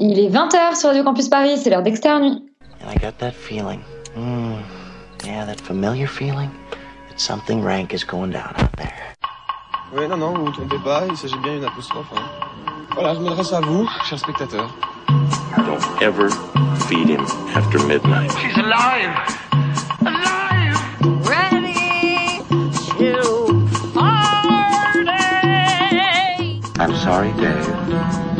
Il est 20h sur Radio Campus Paris, c'est l'heure d'Externe Nuit. And I got that feeling. Mm, yeah, that familiar feeling that something rank is going down out there. Oui, non, non, vous ne vous trompez pas, il s'agit bien d'une apostrophe. hein. Voilà, je m'adresse à vous, chers spectateurs. Don't ever feed him after midnight. She's alive! Alive! Ready to party! I'm sorry, Dave.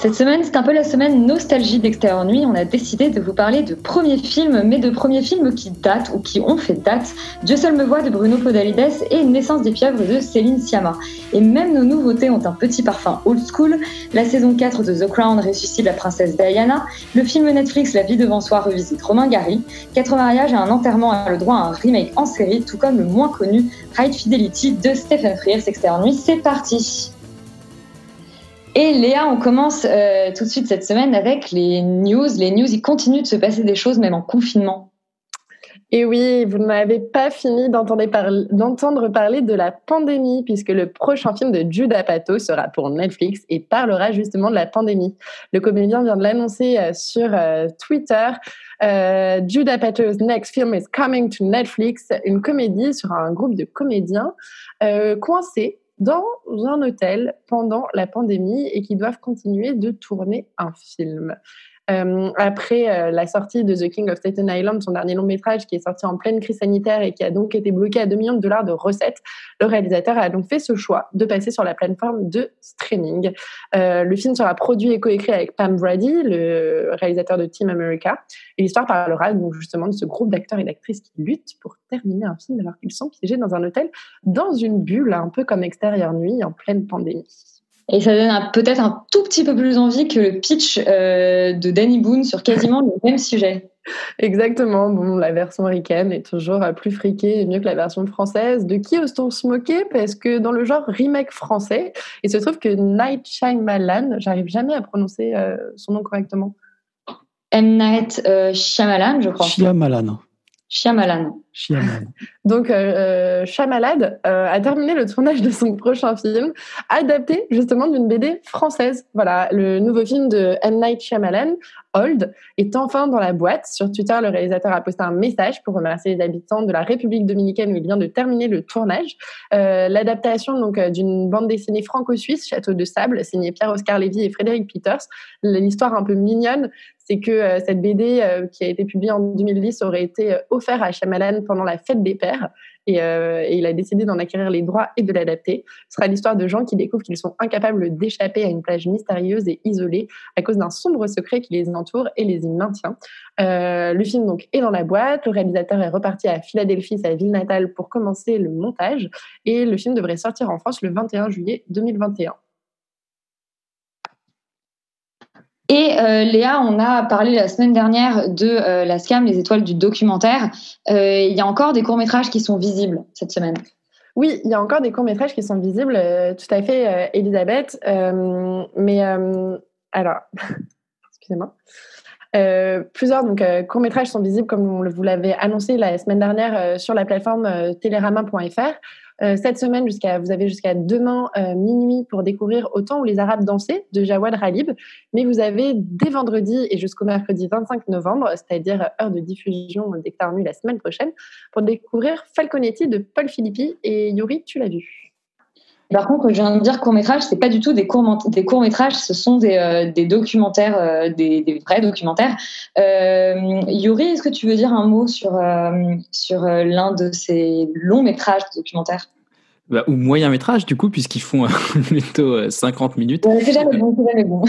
Cette semaine, c'est un peu la semaine nostalgie d'Extérieur Nuit. On a décidé de vous parler de premiers films, mais de premiers films qui datent ou qui ont fait date. Dieu seul me voit de Bruno Podalides et Naissance des pieuvres de Céline Sciamma. Et même nos nouveautés ont un petit parfum old school. La saison 4 de The Crown ressuscite la princesse Diana. Le film Netflix La vie devant soi revisite Romain Gary. Quatre mariages et un enterrement a le droit à un remake en série, tout comme le moins connu High Fidelity de Stephen Frears. Extérieur Nuit, c'est parti! Et Léa, on commence euh, tout de suite cette semaine avec les news. Les news, il continue de se passer des choses même en confinement. Et oui, vous n'avez pas fini d'entendre parler, de la pandémie, puisque le prochain film de Judd Apatow sera pour Netflix et parlera justement de la pandémie. Le comédien vient de l'annoncer euh, sur euh, Twitter. Euh, Judd Apatow's next film is coming to Netflix, une comédie sur un groupe de comédiens coincés dans un hôtel pendant la pandémie et qui doivent continuer de tourner un film. Euh, après euh, la sortie de The King of Staten Island, son dernier long métrage qui est sorti en pleine crise sanitaire et qui a donc été bloqué à 2 millions de dollars de recettes, le réalisateur a donc fait ce choix de passer sur la plateforme de streaming. Euh, le film sera produit et coécrit avec Pam Brady, le réalisateur de Team America, et l'histoire parlera donc justement de ce groupe d'acteurs et d'actrices qui luttent pour terminer un film alors qu'ils sont piégés dans un hôtel, dans une bulle, un peu comme Extérieur Nuit, en pleine pandémie. Et ça donne peut-être un tout petit peu plus envie que le pitch euh, de Danny Boone sur quasiment le même sujet. Exactement. Bon, la version américaine est toujours euh, plus friquée et mieux que la version française. De qui ose-t-on se moquer? Parce que dans le genre remake français, il se trouve que Night Shyamalan, j'arrive jamais à prononcer euh, son nom correctement. M. Night euh, Shyamalan, je crois. Shyamalan. Shyamalan. Donc, euh, Shyamalan euh, a terminé le tournage de son prochain film, adapté justement d'une BD française. Voilà, le nouveau film de M. Night Shyamalan, Old, est enfin dans la boîte. Sur Twitter, le réalisateur a posté un message pour remercier les habitants de la République dominicaine où il vient de terminer le tournage. Euh, L'adaptation euh, d'une bande dessinée franco-suisse, Château de sable, signée Pierre-Oscar Lévy et Frédéric Peters. L'histoire un peu mignonne, c'est que euh, cette BD euh, qui a été publiée en 2010 aurait été euh, offerte à Shyamalan pendant la fête des pères et, euh, et il a décidé d'en acquérir les droits et de l'adapter. Ce sera l'histoire de gens qui découvrent qu'ils sont incapables d'échapper à une plage mystérieuse et isolée à cause d'un sombre secret qui les entoure et les y maintient. Euh, le film donc est dans la boîte. Le réalisateur est reparti à Philadelphie, sa ville natale, pour commencer le montage et le film devrait sortir en France le 21 juillet 2021. Et euh, Léa, on a parlé la semaine dernière de euh, la SCAM, les étoiles du documentaire. Euh, Il y a encore des courts-métrages qui sont visibles cette semaine. Oui, il y a encore des courts-métrages qui sont visibles, tout à fait, Elisabeth. Mais alors, excusez-moi. Plusieurs courts-métrages sont visibles, comme vous l'avez annoncé la semaine dernière, sur la plateforme télérama.fr. Euh, cette semaine, jusqu'à, vous avez jusqu'à demain euh, minuit pour découvrir Autant où les Arabes dansaient de Jawad Ralib. Mais vous avez dès vendredi et jusqu'au mercredi 25 novembre, c'est-à-dire heure de diffusion d'Hectare la semaine prochaine, pour découvrir Falconetti de Paul Philippi. Et Yuri, tu l'as vu Par contre, je viens de dire court-métrage, c'est pas du tout des courts des courts-métrages, ce sont des, euh, documentaires, euh, des, vrais documentaires. Euh, Yuri, est-ce que tu veux dire un mot sur, euh, sur l'un de ces longs-métrages documentaires? Bah, ou moyen métrage, du coup, puisqu'ils font euh, plutôt euh, 50 minutes. Ouais, C'est jamais bon, c'est jamais bon.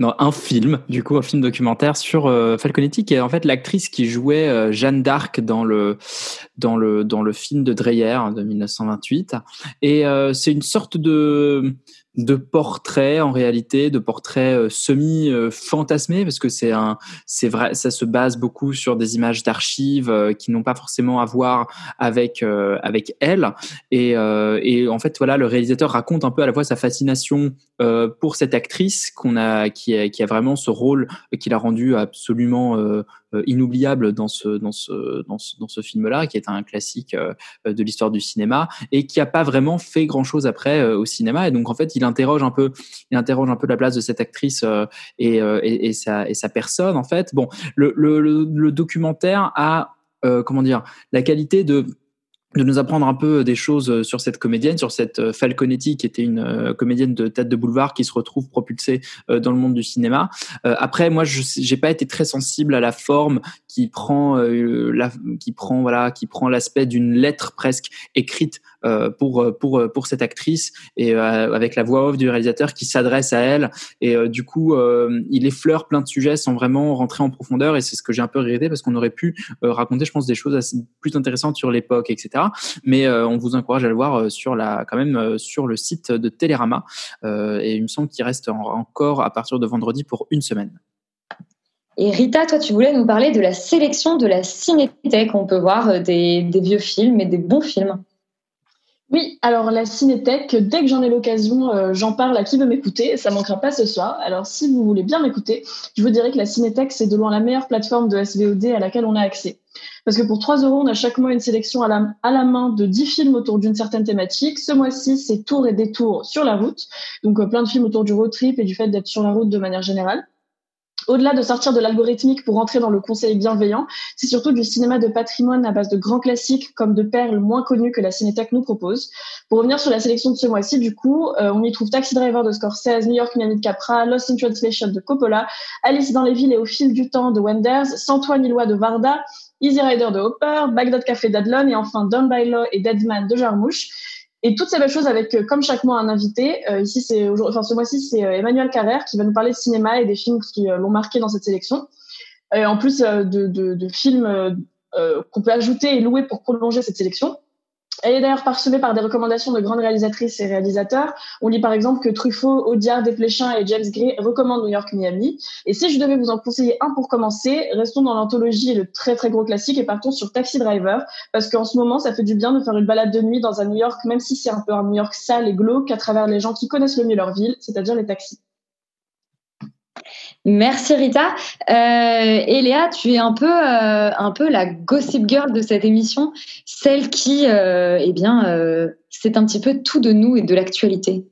Non, un film, du coup, un film documentaire sur euh, Falconetti, qui est en fait l'actrice qui jouait euh, Jeanne d'Arc dans le, dans, le, dans le film de Dreyer de 1928. Et euh, c'est une sorte de de portraits en réalité, de portraits euh, semi euh, fantasmés parce que c'est un, c'est vrai, ça se base beaucoup sur des images d'archives euh, qui n'ont pas forcément à voir avec avec elle et, et en fait voilà le réalisateur raconte un peu à la fois sa fascination pour cette actrice qu'on a qui a qui a vraiment ce rôle qu'il a rendu absolument inoubliable dans ce dans ce dans ce, dans ce film-là, qui est un classique de l'histoire du cinéma et qui a pas vraiment fait grand-chose après euh, au cinéma. Et donc en fait, il interroge un peu, il interroge un peu la place de cette actrice euh, et, euh, et, et sa et sa personne en fait. Bon, le le, documentaire a euh, comment dire la qualité de de nous apprendre un peu des choses sur cette comédienne, sur cette Falconetti qui était une comédienne de tête de boulevard qui se retrouve propulsée dans le monde du cinéma. Après, moi, je j'ai pas été très sensible à la forme qui prend la, qui prend voilà, qui prend l'aspect d'une lettre presque écrite pour pour pour cette actrice et euh, avec la voix off du réalisateur qui s'adresse à elle et euh, du coup euh, il effleure plein de sujets sans vraiment rentrer en profondeur et c'est ce que j'ai un peu regretté parce qu'on aurait pu euh, raconter je pense des choses plus intéressantes sur l'époque etc mais euh, on vous encourage à le voir euh, sur la quand même euh, sur le site de Télérama euh, et il me semble qu'il reste en- encore à partir de vendredi pour une semaine. Et Rita, toi, tu voulais nous parler de la sélection de la Cinétech. On peut voir euh, des, des vieux films et des bons films. Oui, alors la Cinétech, dès que j'en ai l'occasion, euh, j'en parle à qui veut m'écouter. Ça manquera pas ce soir. Alors si vous voulez bien m'écouter, je vous dirais que la Cinétech, c'est de loin la meilleure plateforme de SVOD à laquelle on a accès. Parce que pour 3 euros, on a chaque mois une sélection à la, à la main de 10 films autour d'une certaine thématique. Ce mois-ci, c'est Tours et détours sur la route. Donc euh, plein de films autour du road trip et du fait d'être sur la route de manière générale. Au-delà de sortir de l'algorithmique pour entrer dans le conseil bienveillant, c'est surtout du cinéma de patrimoine à base de grands classiques comme de perles moins connues que la Cinétech nous propose. Pour revenir sur la sélection de ce mois-ci, du coup, euh, on y trouve Taxi Driver de Scorsese, New York Miami de Capra, Lost in Translation de Coppola, Alice dans les villes et au fil du temps de Wenders, Santoine Illois de Varda, Easy Rider de Hopper, Bagdad Café d'Adlon et enfin Done by Law et Deadman de Jarmouche. Et toutes ces belles choses avec, euh, comme chaque mois, un invité. Euh, ici, c'est enfin ce mois-ci, c'est euh, Emmanuel Carrère qui va nous parler de cinéma et des films qui l'ont marqué dans cette sélection. Euh, en plus de, films qu'on peut ajouter et louer pour prolonger cette sélection. Elle est d'ailleurs parsemée par des recommandations de grandes réalisatrices et réalisateurs. On lit par exemple que Truffaut, Audiard, Desplechin et James Gray recommandent New York Miami. Et si je devais vous en conseiller un pour commencer, restons dans l'anthologie et le très très gros classique et partons sur Taxi Driver parce qu'en ce moment ça fait du bien de faire une balade de nuit dans un New York, même si c'est un peu un New York sale et glauque à travers les gens qui connaissent le mieux leur ville, c'est-à-dire les taxis. Merci Rita. Euh, et Léa, tu es un peu, euh, un peu la gossip girl de cette émission, celle qui, euh, eh bien, euh, c'est un petit peu tout de nous et de l'actualité.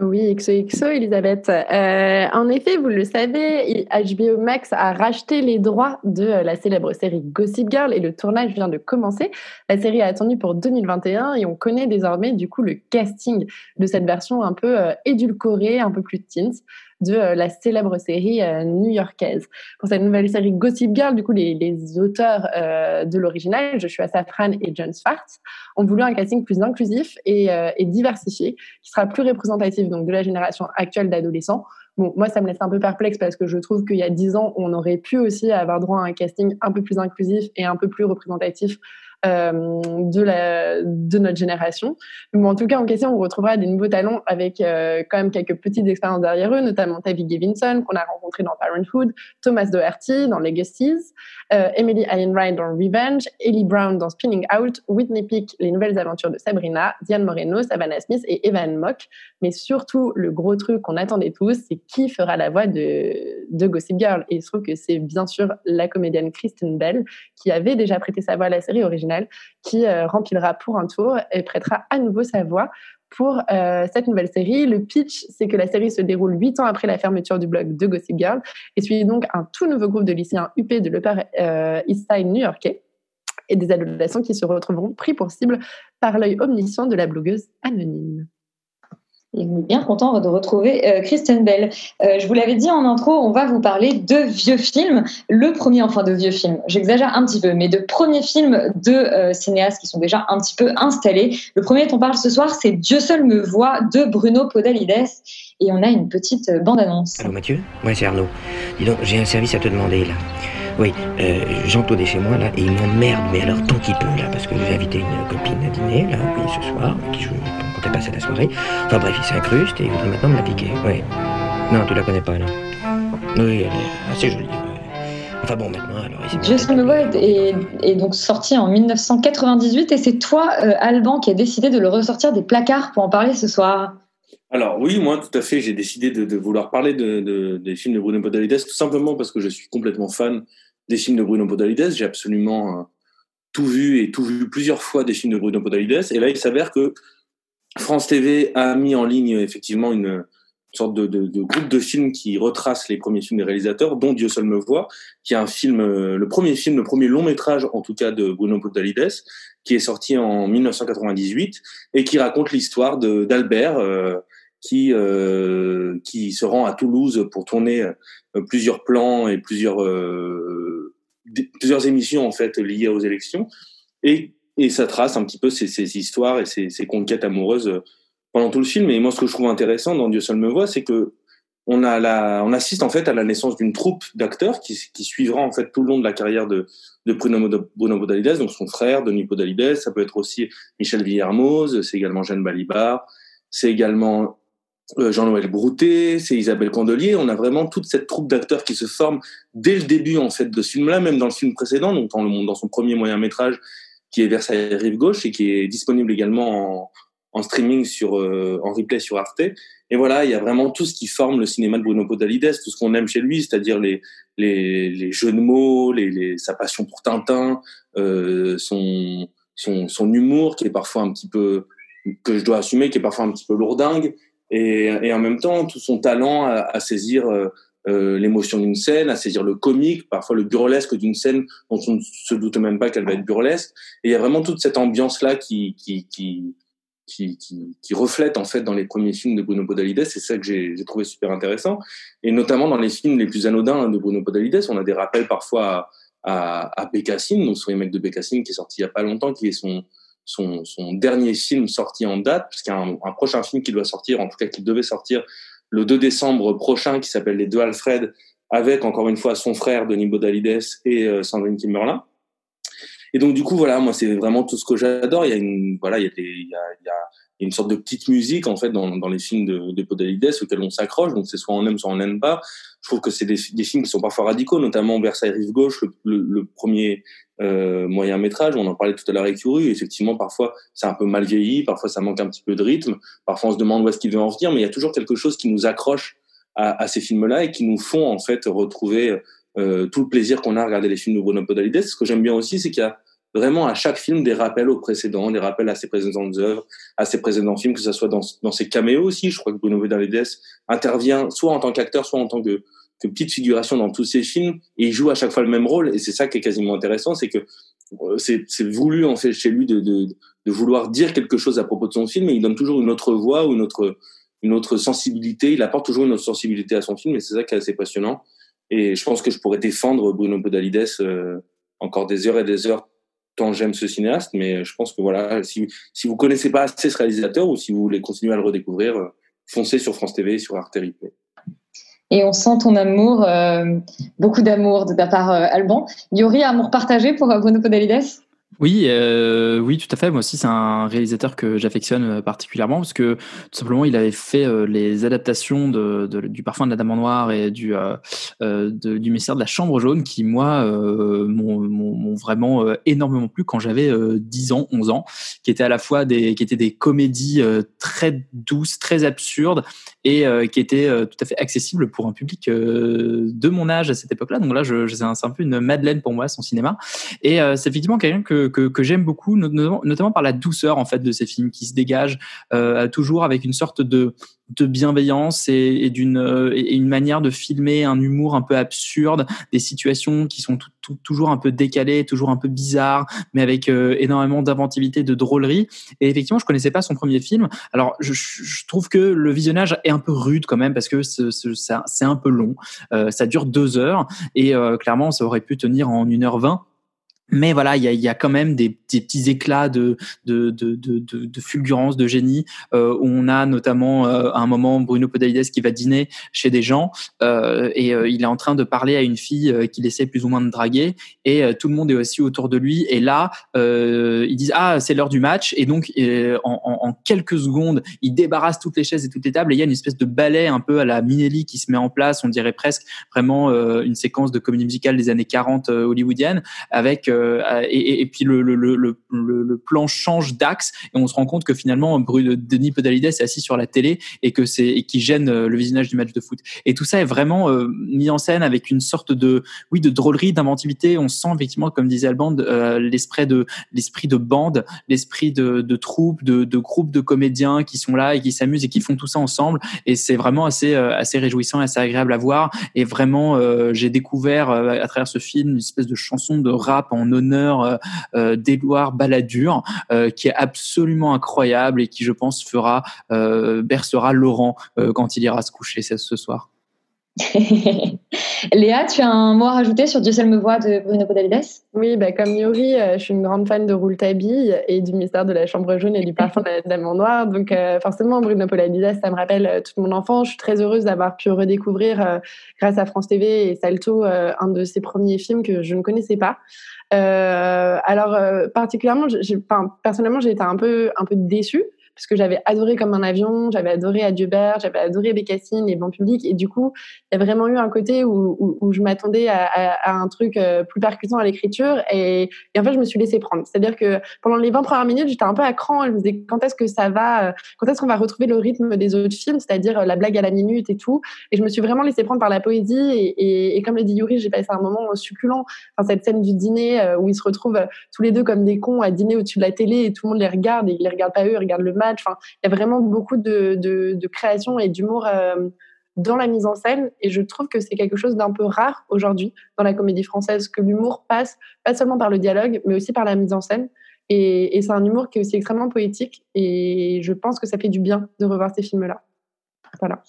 Oui, XOXO, Elisabeth. En effet, vous le savez, HBO Max a racheté les droits de la célèbre série Gossip Girl et le tournage vient de commencer. La série est attendue pour 2021 et on connaît désormais du coup le casting de cette version un peu édulcorée, un peu plus teens de euh, la célèbre série euh, new-yorkaise. Pour cette nouvelle série Gossip Girl, du coup, les, auteurs euh, de l'original, Joshua Safran et John Schwartz, ont voulu un casting plus inclusif et, et diversifié, qui sera plus représentatif donc de la génération actuelle d'adolescents. Bon, moi, ça me laisse un peu perplexe parce que je trouve qu'il y a dix ans, on aurait pu aussi avoir droit à un casting un peu plus inclusif et un peu plus représentatif de, la, de notre génération. Mais en tout cas, en question, on retrouvera des nouveaux talents avec euh, quand même quelques petites expériences derrière eux, notamment Tavi Givinson, qu'on a rencontré dans Parenthood, Thomas Doherty dans Legacies, euh, Emily Allen Wright dans Revenge, Ellie Brown dans Spinning Out, Whitney Peak, Les Nouvelles Aventures de Sabrina, Diane Moreno, Savannah Smith et Evan Mock. Mais surtout, le gros truc qu'on attendait tous, c'est qui fera la voix de, de Gossip Girl. Et il se trouve que c'est bien sûr la comédienne Kristen Bell, qui avait déjà prêté sa voix à la série originale qui euh, remplira pour un tour et prêtera à nouveau sa voix pour euh, cette nouvelle série. Le pitch, c'est que la série se déroule huit ans après la fermeture du blog de Gossip Girl et suit donc un tout nouveau groupe de lycéens UP de l'Upper euh, East Side new-yorkais et des adolescents qui se retrouveront pris pour cible par l'œil omniscient de la blogueuse anonyme. Et on est bien content de retrouver euh, Kristen Bell. Euh, je vous l'avais dit en intro, on va vous parler de vieux films. Le premier, enfin de vieux films, j'exagère un petit peu, mais de premiers films de euh, cinéastes qui sont déjà un petit peu installés. Le premier dont on parle ce soir, c'est Dieu seul me voit de Bruno Podalides. Et on a une petite euh, bande-annonce. Allô Mathieu? Ouais, c'est Arnaud. Dis donc, j'ai un service à te demander là. Oui, euh, Jean-Claude est chez moi là et il m'emmerde, mais alors tant qu'il peut là, parce que j'ai invité une copine à dîner là, oui, ce soir, qui je comptait passer la soirée. Enfin bref, il s'incruste et il voudrait maintenant me la piquer. Oui. Non, tu la connais pas, non Oui, elle est assez jolie. Enfin bon, maintenant, alors... il s'est mis en Dieu tête seul me de- voit est, est- est donc sorti en 1998 et c'est toi, euh, Alban, qui a décidé de le ressortir des placards pour en parler ce soir. Alors oui, moi tout à fait, j'ai décidé de, de vouloir parler de, de- des films de Bruno Podalides tout simplement parce que je suis complètement fan des films de Bruno Podalides. J'ai absolument euh, tout vu et tout vu plusieurs fois des films de Bruno Podalides. Et là, il s'avère que France TV a mis en ligne effectivement une sorte de, de- de groupe de films qui retrace les premiers films des réalisateurs, dont Dieu seul me voit, qui est un film, euh, le premier film, le premier long métrage en tout cas de Bruno Podalides, qui est sorti en 1998 et qui raconte l'histoire d'Albert. euh, qui euh, qui se rend à Toulouse pour tourner euh, plusieurs plans et plusieurs euh, plusieurs émissions en fait liées aux élections et et ça trace un petit peu ces, histoires et ces, conquêtes amoureuses euh, pendant tout le film et moi ce que je trouve intéressant dans Dieu seul me voit c'est que on a on assiste en fait à la naissance d'une troupe d'acteurs qui suivra en fait tout le long de la carrière de de Bruno Podalides, donc son frère, Denis Podalides, ça peut être aussi Michel Villermoz, c'est également Jeanne Balibar, c'est également euh, Jean-Noël Broutet, c'est Isabelle Candelier. On a vraiment toute cette troupe d'acteurs qui se forme dès le début en fait de ce film-là, même dans le film précédent, donc dans, le, dans son premier moyen métrage qui est Versailles Rive Gauche et qui est disponible également en, streaming sur euh, en replay sur Arte. Et voilà, il y a vraiment tout ce qui forme le cinéma de Bruno Podalides, tout ce qu'on aime chez lui, c'est-à-dire les, les, les jeux de mots, les, les, sa passion pour Tintin, euh, son, son, son humour qui est parfois un petit peu que je dois assumer, qui est parfois un petit peu lourdingue, et, et en même temps tout son talent à, à saisir euh, euh, l'émotion d'une scène, à saisir le comique, parfois le burlesque d'une scène dont on ne se doute même pas qu'elle va être burlesque. Et il y a vraiment toute cette ambiance là qui qui qui qui, qui, reflète en fait dans les premiers films de Bruno Podalides. C'est ça que j'ai trouvé super intéressant. Et notamment dans les films les plus anodins de Bruno Podalides, on a des rappels parfois à, à, à Bécassine, donc sur les mecs de Bécassine qui est sorti il y a pas longtemps, qui est son son, son dernier film sorti en date, puisqu'il y a un prochain film qui doit sortir, en tout cas qui devait sortir le 2 décembre prochain, qui s'appelle Les Deux Alfred, avec encore une fois son frère Denis Podalides et euh, Sandrine Kimberlin. Et donc du coup voilà, moi c'est vraiment tout ce que j'adore. Il y a une voilà, il y a, une sorte de petite musique en fait dans, dans les films de, de auxquels on s'accroche. Donc c'est soit on aime, soit on n'aime pas. Je trouve que c'est des, films qui sont parfois radicaux, notamment Versailles Rive Gauche, le premier euh, moyen métrage. On en parlait tout à l'heure avec Yuri. Effectivement, parfois c'est un peu mal vieilli, parfois ça manque un petit peu de rythme. Parfois on se demande où est-ce qu'il veut en venir, mais il y a toujours quelque chose qui nous accroche à, à ces films-là et qui nous font en fait retrouver euh, tout le plaisir qu'on a à regarder les films de Bruno Podalides. Ce que j'aime bien aussi, c'est qu'il y a vraiment à chaque film des rappels aux précédents, des rappels à ses précédentes œuvres, à ses précédents films, que ce soit dans, dans ses caméos aussi. Je crois que Bruno Podalides intervient soit en tant qu'acteur, soit en tant que, que petite figuration dans tous ses films, et il joue à chaque fois le même rôle. Et c'est ça qui est quasiment intéressant, c'est que euh, c'est voulu en fait chez lui de, de, de vouloir dire quelque chose à propos de son film, et il donne toujours une autre voix ou une autre une autre sensibilité. Il apporte toujours une autre sensibilité à son film, et c'est ça qui est assez passionnant. Et je pense que je pourrais défendre Bruno Podalides euh, encore des heures et des heures tant j'aime ce cinéaste, mais je pense que voilà, si, si vous connaissez pas assez ce réalisateur ou si vous voulez continuer à le redécouvrir, euh, foncez sur France TV, sur Arte Replay. Et on sent ton amour, euh, beaucoup d'amour de ta part, euh, Alban. Yuri, amour partagé pour euh, Bruno Podalides? Oui, euh, oui, tout à fait. Moi aussi, c'est un réalisateur que j'affectionne euh, particulièrement parce que tout simplement, il avait fait euh, les adaptations de, du Parfum de la Dame en Noir et du de- du Mystère de la Chambre jaune qui moi m'ont vraiment énormément plu quand j'avais euh, 10 ans, 11 ans, qui étaient à la fois des qui étaient des comédies très douces, très absurdes et qui étaient tout à fait accessibles pour un public de mon âge à cette époque-là. Donc là, c'est un, un peu une madeleine pour moi son cinéma. Et c'est effectivement quelqu'un que, que, j'aime beaucoup, notamment, par la douceur en fait de ces films qui se dégagent euh, toujours avec une sorte de de bienveillance et, d'une euh, une manière de filmer un humour un peu absurde, des situations qui sont toujours un peu décalées, toujours un peu bizarres, mais avec euh, énormément d'inventivité, de drôlerie. Et effectivement, je connaissais pas son premier film. Alors, je, trouve que le visionnage est un peu rude quand même parce que c'est un peu long. Ça dure deux heures et clairement, ça aurait pu tenir en une heure vingt. Mais voilà, il y a, y a, quand même des, des, petits éclats de, de, de, de, de fulgurance, de génie. Euh, on a notamment euh, à un moment Bruno Podalides qui va dîner chez des gens euh, et euh, il est en train de parler à une fille euh, qu'il essaie plus ou moins de draguer et tout le monde est aussi autour de lui. Et là, ils disent ah c'est l'heure du match et donc en, en, quelques secondes, il débarrasse toutes les chaises et toutes les tables et il y a une espèce de ballet un peu à la Minelli qui se met en place. On dirait presque vraiment une séquence de comédie musicale des années 40 hollywoodienne avec euh, et, et, puis le, le, le, le, plan change d'axe et on se rend compte que finalement Bruno, Denis Podalides est assis sur la télé et que c'est qui gêne euh, le visionnage du match de foot. Et tout ça est vraiment euh, mis en scène avec une sorte de oui de drôlerie, d'inventivité. On sent effectivement, comme disait Alban, euh, l'esprit de l'esprit de bande, l'esprit de, de troupe, de, de groupe de comédiens qui sont là et qui s'amusent et qui font tout ça ensemble. Et c'est vraiment assez assez réjouissant, assez agréable à voir. Et vraiment, j'ai découvert à travers ce film une espèce de chanson de rap en honneur euh, euh, d'Édouard Balladur, euh, qui est absolument incroyable et qui, je pense, fera bercera Laurent quand il ira se coucher ce soir. Léa, tu as un mot à rajouter sur Dieu seul me voit de Bruno Podalides Oui, bah, comme Yuri, je suis une grande fan de Rouletabille et du mystère de la chambre jaune et du parfum de noir. Donc forcément, Bruno Podalides, ça me rappelle toute mon enfance. Je suis très heureuse d'avoir pu redécouvrir, grâce à France TV et Salto, un de ses premiers films que je ne connaissais pas. Euh, alors euh, particulièrement, personnellement, j'ai été un peu un peu déçue parce que j'avais adoré comme un avion, j'avais adoré Adieu-Bert, j'avais adoré Bécassine et Banc Public, et du coup, il y a vraiment eu un côté où, je m'attendais à, un truc euh, plus percutant à l'écriture, et, en fait, je me suis laissée prendre. C'est-à-dire que pendant les 20 premières minutes, j'étais un peu à cran, je me disais quand est-ce que ça va, euh, quand est-ce qu'on va retrouver le rythme des autres films, c'est-à-dire euh, la blague à la minute et tout, et je me suis vraiment laissée prendre par la poésie, et, comme le dit Yuri, j'ai passé un moment succulent, enfin, cette scène du dîner où ils se retrouvent tous les deux comme des cons à dîner au-dessus de la télé, et tout le monde les regarde, et ils les regardent pas eux, ils regardent le il y a vraiment beaucoup de création et d'humour euh, dans la mise en scène. Et je trouve que c'est quelque chose d'un peu rare aujourd'hui dans la comédie française, que l'humour passe pas seulement par le dialogue, mais aussi par la mise en scène. Et, et c'est un humour qui est aussi extrêmement poétique. Et je pense que ça fait du bien de revoir ces films-là. Voilà.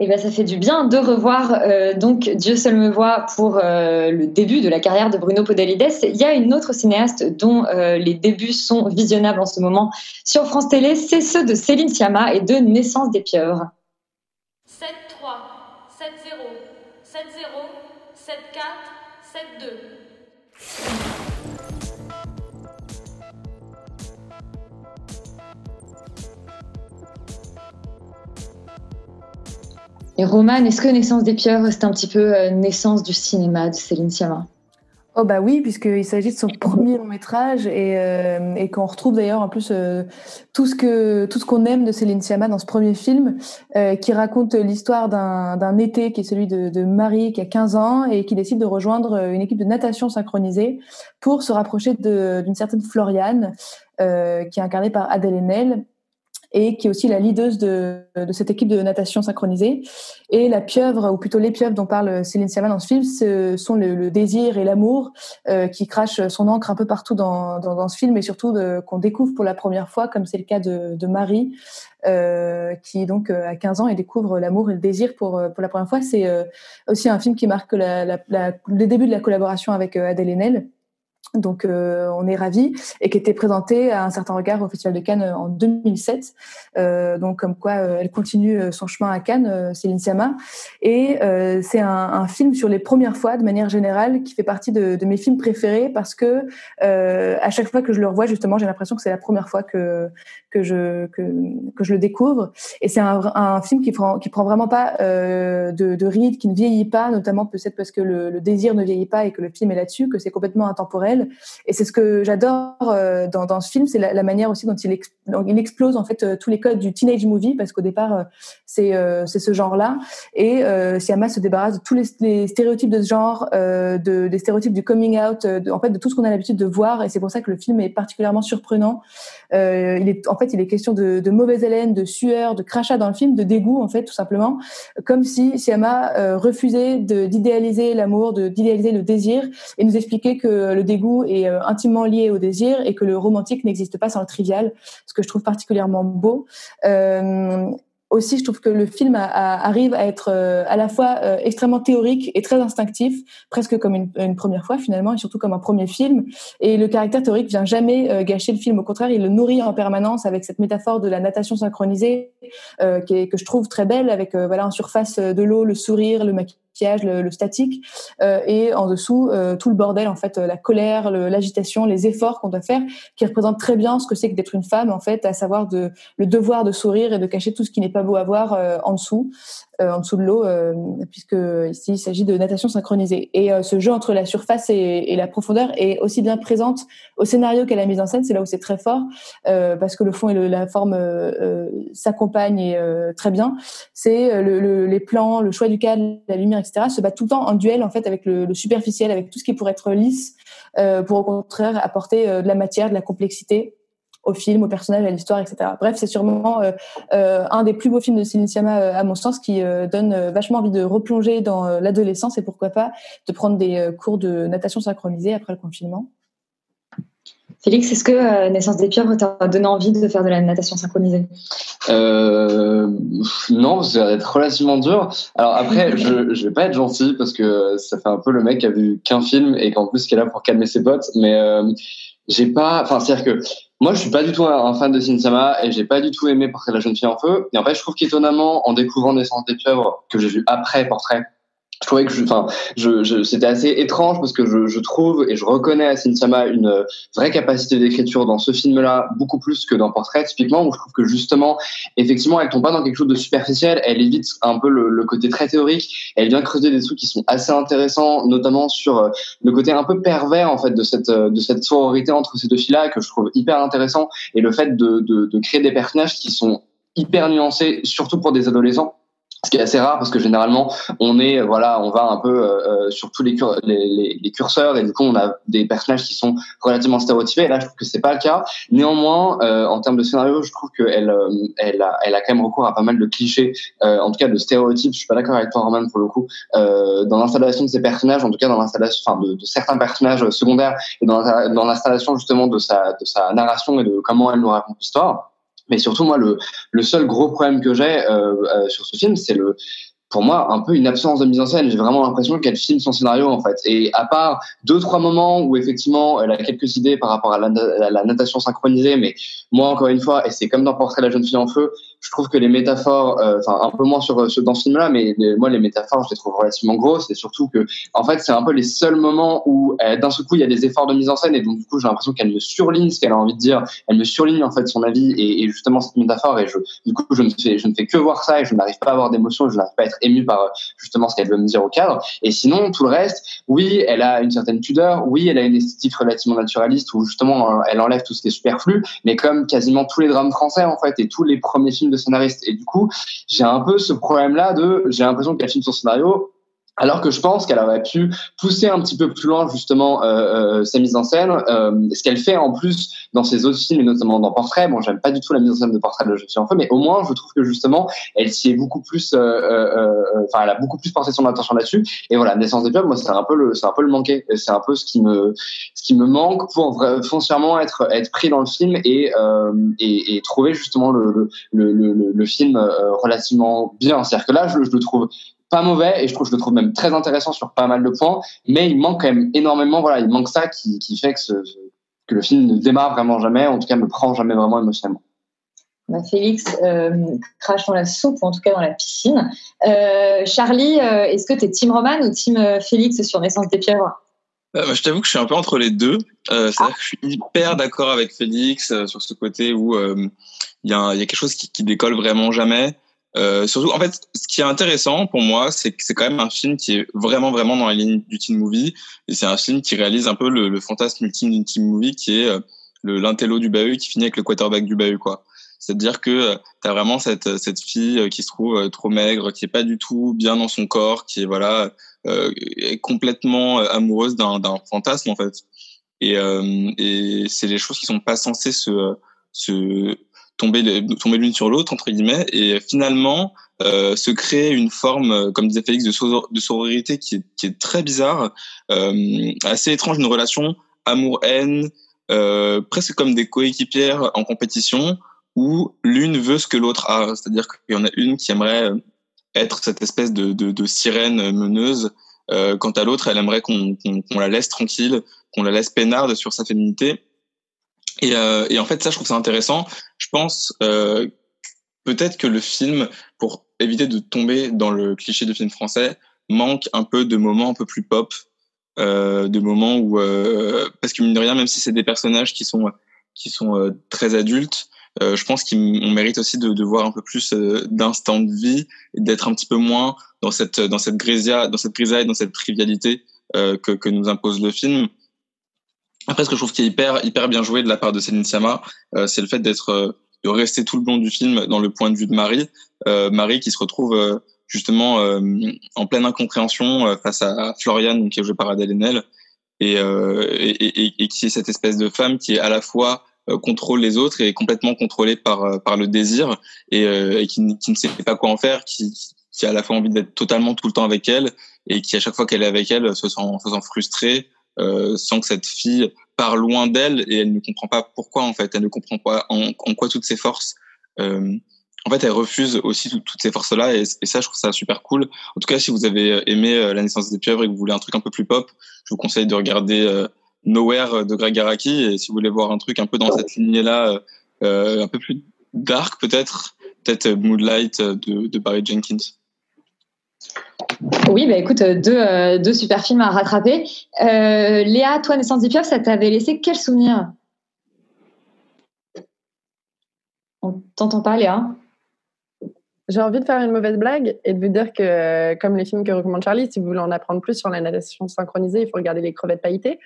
Eh ben, ça fait du bien de revoir euh, donc Dieu seul me voit pour euh, le début de la carrière de Bruno Podalides. Il y a une autre cinéaste dont euh, les débuts sont visionnables en ce moment sur France Télé, c'est ceux de Céline Sciamma et de Naissance des pieuvres. 7-3, Et Roman, est-ce que Naissance des pieuvres, c'est un petit peu euh, naissance du cinéma de Céline Sciamma? Oh bah oui, puisqu'il s'agit de son premier long métrage et, euh, qu'on retrouve d'ailleurs en plus euh, tout ce qu'on aime de Céline Sciamma dans ce premier film, qui raconte l'histoire d'un été qui est celui de, Marie qui a 15 ans et qui décide de rejoindre une équipe de natation synchronisée pour se rapprocher d'une certaine Floriane, qui est incarnée par Adèle Haenel et qui est aussi la leaduse de, de, cette équipe de natation synchronisée. Et la pieuvre, ou plutôt les pieuvres dont parle Céline Sciamma dans ce film, ce sont le, le désir et l'amour euh, qui crachent son encre un peu partout dans, dans, dans ce film, et surtout qu'on découvre pour la première fois, comme c'est le cas de, de Marie, euh, qui donc euh, à 15 ans et découvre l'amour et le désir pour, euh, pour la première fois. C'est euh, aussi un film qui marque la, la, la, le début de la collaboration avec Adèle Haenel donc euh, on est ravis et qui était présenté à un certain regard au Festival de Cannes euh, en 2007 euh, donc comme quoi elle continue son chemin à Cannes Céline Sciamma. Et c'est un, film sur les premières fois de manière générale qui fait partie de, mes films préférés parce que à chaque fois que je le revois justement j'ai l'impression que c'est la première fois que que je que, je le découvre. Et c'est un, film qui prend qui prend vraiment pas de, de ride qui ne vieillit pas notamment peut-être parce que le, le désir ne vieillit pas et que le film est là-dessus que c'est complètement intemporel et c'est ce que j'adore euh, dans, ce film, c'est la, manière aussi dont il, ex, il explose en fait euh, tous les codes du teenage movie, parce qu'au départ euh, c'est ce genre-là. Et Siama se débarrasse de tous les, stéréotypes de ce genre, de, des stéréotypes du coming out, de, en fait de tout ce qu'on a l'habitude de voir. Et c'est pour ça que le film est particulièrement surprenant. Il est en fait il est question de, de mauvaise haleine, de sueur, de crachat dans le film, de dégoût en fait tout simplement, comme si Siama refusait d'idéaliser l'amour, d'idéaliser le désir et nous expliquer que le dégoût est euh, intimement lié au désir et que le romantique n'existe pas sans le trivial, ce que je trouve particulièrement beau. Euh, aussi, je trouve que le film arrive à être euh, à la fois euh, extrêmement théorique et très instinctif, presque comme une, première fois finalement, et surtout comme un premier film. Et le caractère théorique vient jamais gâcher le film. Au contraire, il le nourrit en permanence avec cette métaphore de la natation synchronisée, que je trouve très belle, avec voilà en surface de l'eau, le sourire, le maquillage le, statique, euh, et en dessous euh, tout le bordel en fait, la colère, l'agitation, les efforts qu'on doit faire, qui représentent très bien ce que c'est que d'être une femme en fait, à savoir le devoir de sourire et de cacher tout ce qui n'est pas beau à voir euh, en dessous. Euh, en dessous de l'eau, euh, puisque ici il s'agit de natation synchronisée. Et euh, ce jeu entre la surface et, la profondeur est aussi bien présente au scénario qu'à la mise en scène. C'est là où c'est très fort, parce que le fond et la forme s'accompagnent très bien. C'est le, le, les plans, le choix du cadre, la lumière, etc. se battent tout le temps en duel en fait avec le, superficiel, avec tout ce qui pourrait être lisse, pour au contraire apporter de la matière, de la complexité au film, au personnage, à l'histoire, etc. Bref, c'est sûrement euh, euh, un des plus beaux films de euh, à mon sens, qui euh, donne euh, vachement envie de replonger dans euh, l'adolescence et pourquoi pas de prendre des cours de natation synchronisée après le confinement. Félix, est-ce que Naissance des pieuvres t'a donné envie de faire de la natation synchronisée? Euh, Non, ça va être relativement dur. Alors après, je, je vais pas être gentil parce que ça fait un peu le mec qui a vu qu'un film et qu'en plus qui est là pour calmer ses potes. Mais euh, j'ai pas, enfin, c'est-à-dire que moi, je suis pas du tout un, fan de Sinsama et j'ai pas du tout aimé Portrait de la jeune fille en feu. Et en fait, je trouve qu'étonnamment, en découvrant Naissance des pieuvres, que j'ai vu après Portrait, trouvais que, enfin, je, je, c'était assez étrange parce que je, je, trouve et je reconnais à Sinsama une vraie capacité d'écriture dans ce film-là, beaucoup plus que dans Portrait, typiquement, où je trouve que justement, effectivement, elle tombe pas dans quelque chose de superficiel, elle évite un peu le, le côté très théorique, elle vient creuser des trucs qui sont assez intéressants, notamment sur le côté un peu pervers, en fait, de cette, de cette sororité entre ces deux filles-là, que je trouve hyper intéressant, et le fait de, de, de créer des personnages qui sont hyper nuancés, surtout pour des adolescents ce qui est assez rare parce que généralement on est voilà on va un peu euh, sur tous les, cur les, les, curseurs et du coup on a des personnages qui sont relativement stéréotypés. Et là je trouve que c'est pas le cas. Néanmoins euh, en termes de scénario je trouve qu'elle euh, elle a, elle a quand même recours à pas mal de clichés euh, en tout cas de stéréotypes. Je suis pas d'accord avec toi Roman pour le coup. Euh, dans l'installation de ces personnages en tout cas dans l'installation enfin de, de, certains personnages secondaires et dans l'installation justement de sa de sa narration et de comment elle nous raconte l'histoire mais surtout, moi, le, le seul gros problème que j'ai euh, euh, sur ce film, c'est le, pour moi, un peu une absence de mise en scène. J'ai vraiment l'impression qu'elle filme son scénario, en fait. Et à part deux, trois moments où, effectivement, elle a quelques idées par rapport à la, à la natation synchronisée, mais moi, encore une fois, et c'est comme dans Portrait de la jeune fille en feu, je trouve que les métaphores, euh, enfin, un peu moins sur, sur dans ce film-là, mais moi, les métaphores, je les trouve relativement grosses. Et surtout que, en fait, c'est un peu les seuls moments où, euh, d'un seul coup, il y a des efforts de mise en scène. Et donc, du coup, j'ai l'impression qu'elle me surligne ce qu'elle a envie de dire. Elle me surligne, en fait, son avis et, justement cette métaphore. Et je, du coup, je ne fais, je ne fais que voir ça et je n'arrive pas à avoir d'émotion. Je n'arrive pas à être ému par justement ce qu'elle veut me dire au cadre. Et sinon, tout le reste, oui, elle a une certaine pudeur, oui, elle a une esthétique relativement naturaliste où justement elle enlève tout ce qui est superflu, mais comme quasiment tous les drames français en fait et tous les premiers films de scénaristes. Et du coup, j'ai un peu ce problème-là de, j'ai l'impression qu'elle filme son scénario alors que je pense qu'elle aurait pu pousser un petit peu plus loin justement euh, euh, sa mise en scène, euh, ce qu'elle fait en plus dans ses autres films et notamment dans Portrait. Bon, j'aime pas du tout la mise en scène de Portrait de Je suis en mais au moins je trouve que justement elle s'y est beaucoup plus, euh, euh, euh, enfin elle a beaucoup plus porté son attention là-dessus. Et voilà, Naissance des pieuvres, moi c'est un peu le, c'est un peu le manqué, c'est un peu ce qui me, ce qui me manque pour foncièrement être être pris dans le film et et, et, trouver justement le le, le, le film relativement bien. C'est-à-dire que là je le trouve pas mauvais et je trouve je le trouve même très intéressant sur pas mal de points mais il manque quand même énormément voilà il manque ça qui, qui fait que, ce, que le film ne démarre vraiment jamais en tout cas me prend jamais vraiment émotionnellement bah, Félix euh, crache dans la soupe ou en tout cas dans la piscine euh, Charlie euh, est-ce que tu es team Roman ou team Félix sur Naissance des pieuvres euh, je t'avoue que je suis un peu entre les deux. Euh, C'est-à-dire que je suis hyper d'accord avec Félix sur ce côté où il y, y, a quelque chose qui, qui décolle vraiment jamais. Euh, surtout, en fait, ce qui est intéressant pour moi, c'est que c'est quand même un film qui est vraiment, vraiment dans la ligne du teen movie. Et c'est un film qui réalise un peu le, le fantasme ultime du teen movie, qui est euh, le l'intello du bahut qui finit avec le quarterback du bahut, quoi. C'est-à-dire que euh, tu as vraiment cette, cette fille qui se trouve trop maigre, qui est pas du tout bien dans son corps, qui est voilà euh, est complètement amoureuse d'un fantasme en fait. Et, euh, et c'est les choses qui sont pas censées se, se tomber, tomber l'une sur l'autre, entre guillemets, et finalement euh, se créer une forme, euh, comme disait Félix, de, sor de sororité qui est, qui est très bizarre, euh, assez étrange, une relation amour-haine, euh, presque comme des coéquipières en compétition, où l'une veut ce que l'autre a. C'est-à-dire qu'il y en a une qui aimerait être cette espèce de, de, de sirène meneuse, euh, quant à l'autre, elle aimerait qu'on qu'on la laisse tranquille, qu'on la laisse peinarde sur sa féminité. Et, euh, et, en fait, ça, je trouve ça intéressant. Je pense euh, peut-être que le film, pour éviter de tomber dans le cliché du film français, manque un peu de moments un peu plus pop, euh, de moments où, euh, parce que mine de rien, même si c'est des personnages qui sont qui sont euh, très adultes, euh, je pense qu'on mérite aussi de, de, voir un peu plus euh, d'instant de vie d'être un petit peu moins dans cette dans cette grisaille, dans cette grisaille, dans cette trivialité que, que nous impose le film. Après, ce que je trouve qui est hyper hyper bien joué de la part de Céline Sciamma, c'est le fait d'être de rester tout le long du film dans le point de vue de Marie, Marie qui se retrouve justement en pleine incompréhension face à Floriane qui est jouée par Adèle Haenel et, et, et, et, qui est cette espèce de femme qui est à la fois euh, contrôle les autres et est complètement contrôlé par euh, par le désir et, euh, et qui, qui, ne sait pas quoi en faire, qui, qui a à la fois envie d'être totalement tout le temps avec elle et qui à chaque fois qu'elle est avec elle se sent, se sent frustrée, euh, sans que cette fille part loin d'elle et elle ne comprend pas pourquoi en fait, elle ne comprend pas en, quoi toutes ses forces. Euh, en fait, elle refuse aussi toutes ces forces-là et, et, ça, je trouve ça super cool. En tout cas, si vous avez aimé La naissance des pieuvres et que vous voulez un truc un peu plus pop, je vous conseille de regarder euh, Nowhere de Greg Araki. Et si vous voulez voir un truc un peu dans cette lignée-là, euh, un peu plus dark peut-être, peut-être Moonlight de, de, Barry Jenkins. Oui, bah écoute, deux, deux super films à rattraper. Euh, Léa, toi, Naissance pieuvres, ça t'avait laissé quel souvenir? On t'entend pas, Léa? J'ai envie de faire une mauvaise blague et de vous dire que, comme les films que recommande Charlie, si vous voulez en apprendre plus sur la natation synchronisée, il faut regarder les crevettes pailletées.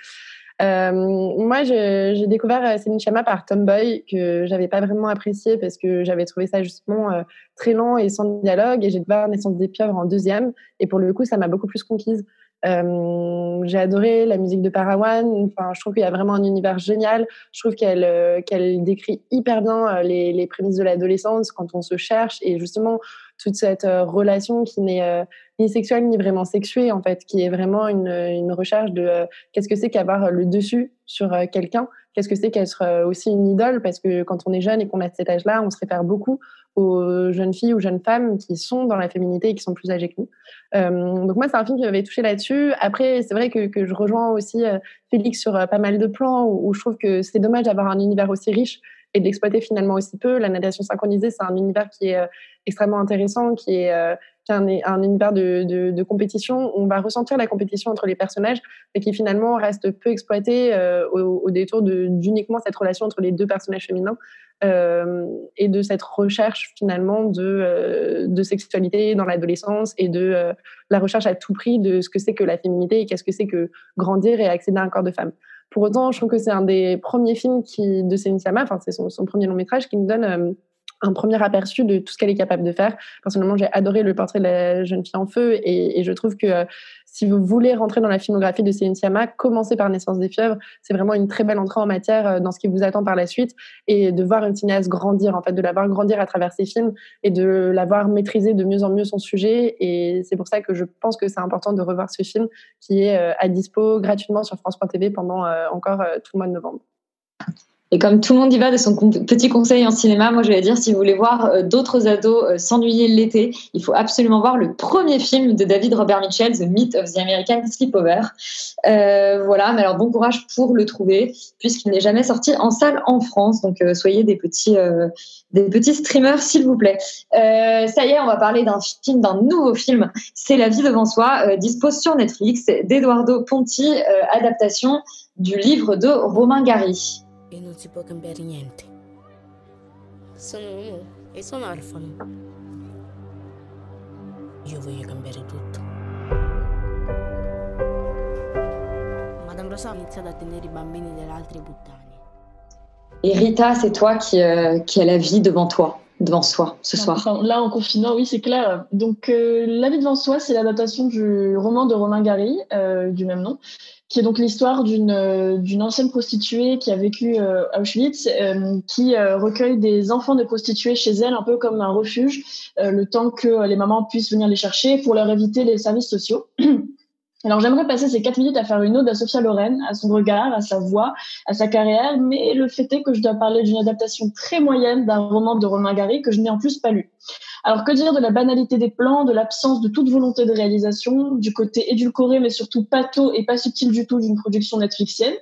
Euh, moi, j'ai découvert euh, Céline Chama par Tomboy, que j'avais pas vraiment apprécié parce que j'avais trouvé ça justement euh, très lent et sans dialogue. Et j'ai découvert Naissance des pieuvres en deuxième. Et pour le coup, ça m'a beaucoup plus conquise. J'ai adoré la musique de Parawan. Enfin, je trouve qu'il y a vraiment un univers génial. Je trouve qu'elle qu'elle décrit hyper bien les, les prémices de l'adolescence quand on se cherche et justement toute cette relation qui n'est ni sexuelle ni vraiment sexuée en fait, qui est vraiment une, recherche de qu'est-ce que c'est qu'avoir le dessus sur quelqu'un, qu'est-ce que c'est qu'être aussi une idole? Parce que quand on est jeune et qu'on a cet âge-là, on se réfère beaucoup aux jeunes filles ou jeunes femmes qui sont dans la féminité et qui sont plus âgées que nous. Euh, donc moi, c'est un film qui m'avait touché là-dessus. Après, c'est vrai que, je rejoins aussi euh, Félix sur euh, pas mal de plans où je trouve que c'est dommage d'avoir un univers aussi riche et d'exploiter finalement aussi peu. La natation synchronisée, c'est un univers qui est euh, extrêmement intéressant, qui est, euh, un, un, univers de, de, de, compétition. On va ressentir la compétition entre les personnages, mais qui finalement reste peu exploité euh, au, détour d'uniquement cette relation entre les deux personnages féminins et de cette recherche finalement de, de sexualité dans l'adolescence et de la recherche à tout prix de ce que c'est que la féminité et qu'est-ce que c'est que grandir et accéder à un corps de femme. Pour autant, je trouve que c'est un des premiers films qui, de Céline Sciamma, enfin c'est son, premier long métrage, qui me donne euh, un premier aperçu de tout ce qu'elle est capable de faire. Personnellement, j'ai adoré le portrait de la jeune fille en feu et, je trouve que euh, si vous voulez rentrer dans la filmographie de Céline Sciamma, commencez par Naissance des fièvres. C'est vraiment une très belle entrée en matière euh, dans ce qui vous attend par la suite et de voir une cinéaste grandir, en fait, de la voir grandir à travers ses films et de la voir maîtriser de mieux en mieux son sujet. Et c'est pour ça que je pense que c'est important de revoir ce film qui est euh, à dispo gratuitement sur France.tv pendant encore tout le mois de novembre. Et comme tout le monde y va de son petit conseil en cinéma, moi je vais dire si vous voulez voir euh, d'autres ados euh, s'ennuyer l'été, il faut absolument voir le premier film de David Robert Mitchell, The Myth of the American Sleepover. Euh, voilà, mais alors bon courage pour le trouver puisqu'il n'est jamais sorti en salle en France. Donc soyez des petits des petits streamers s'il vous plaît. Ça y est, on va parler d'un film, d'un nouveau film. C'est La vie devant soi, dispose sur Netflix d'Eduardo Ponti, adaptation du livre de Romain Gary. E non si può cambiare niente. Sono uomo e sono orfano. Io voglio cambiare tutto. Madame Rosa ha iniziato a tenere i bambini delle altre puttane. Et Rita, c'est toi qui, euh, qui as la vie devant toi, devant soi, ce soir. Enfin, là, en confinement, oui, c'est clair. Donc, euh, La vie devant soi, c'est l'adaptation du roman de Romain Gary, euh, du même nom, qui est donc l'histoire d'une d'une ancienne prostituée qui a vécu euh, à Auschwitz, euh, qui euh, recueille des enfants de prostituées chez elle, un peu comme un refuge, le temps que les mamans puissent venir les chercher pour leur éviter les services sociaux. Alors j'aimerais passer ces quatre minutes à faire une ode à Sophia Loren, à son regard, à sa voix, à sa carrière, mais le fait est que je dois parler d'une adaptation très moyenne d'un roman de Romain Gary que je n'ai en plus pas lu. Alors que dire de la banalité des plans, de l'absence de toute volonté de réalisation, du côté édulcoré mais surtout pâteau et pas subtil du tout d'une production netflixienne?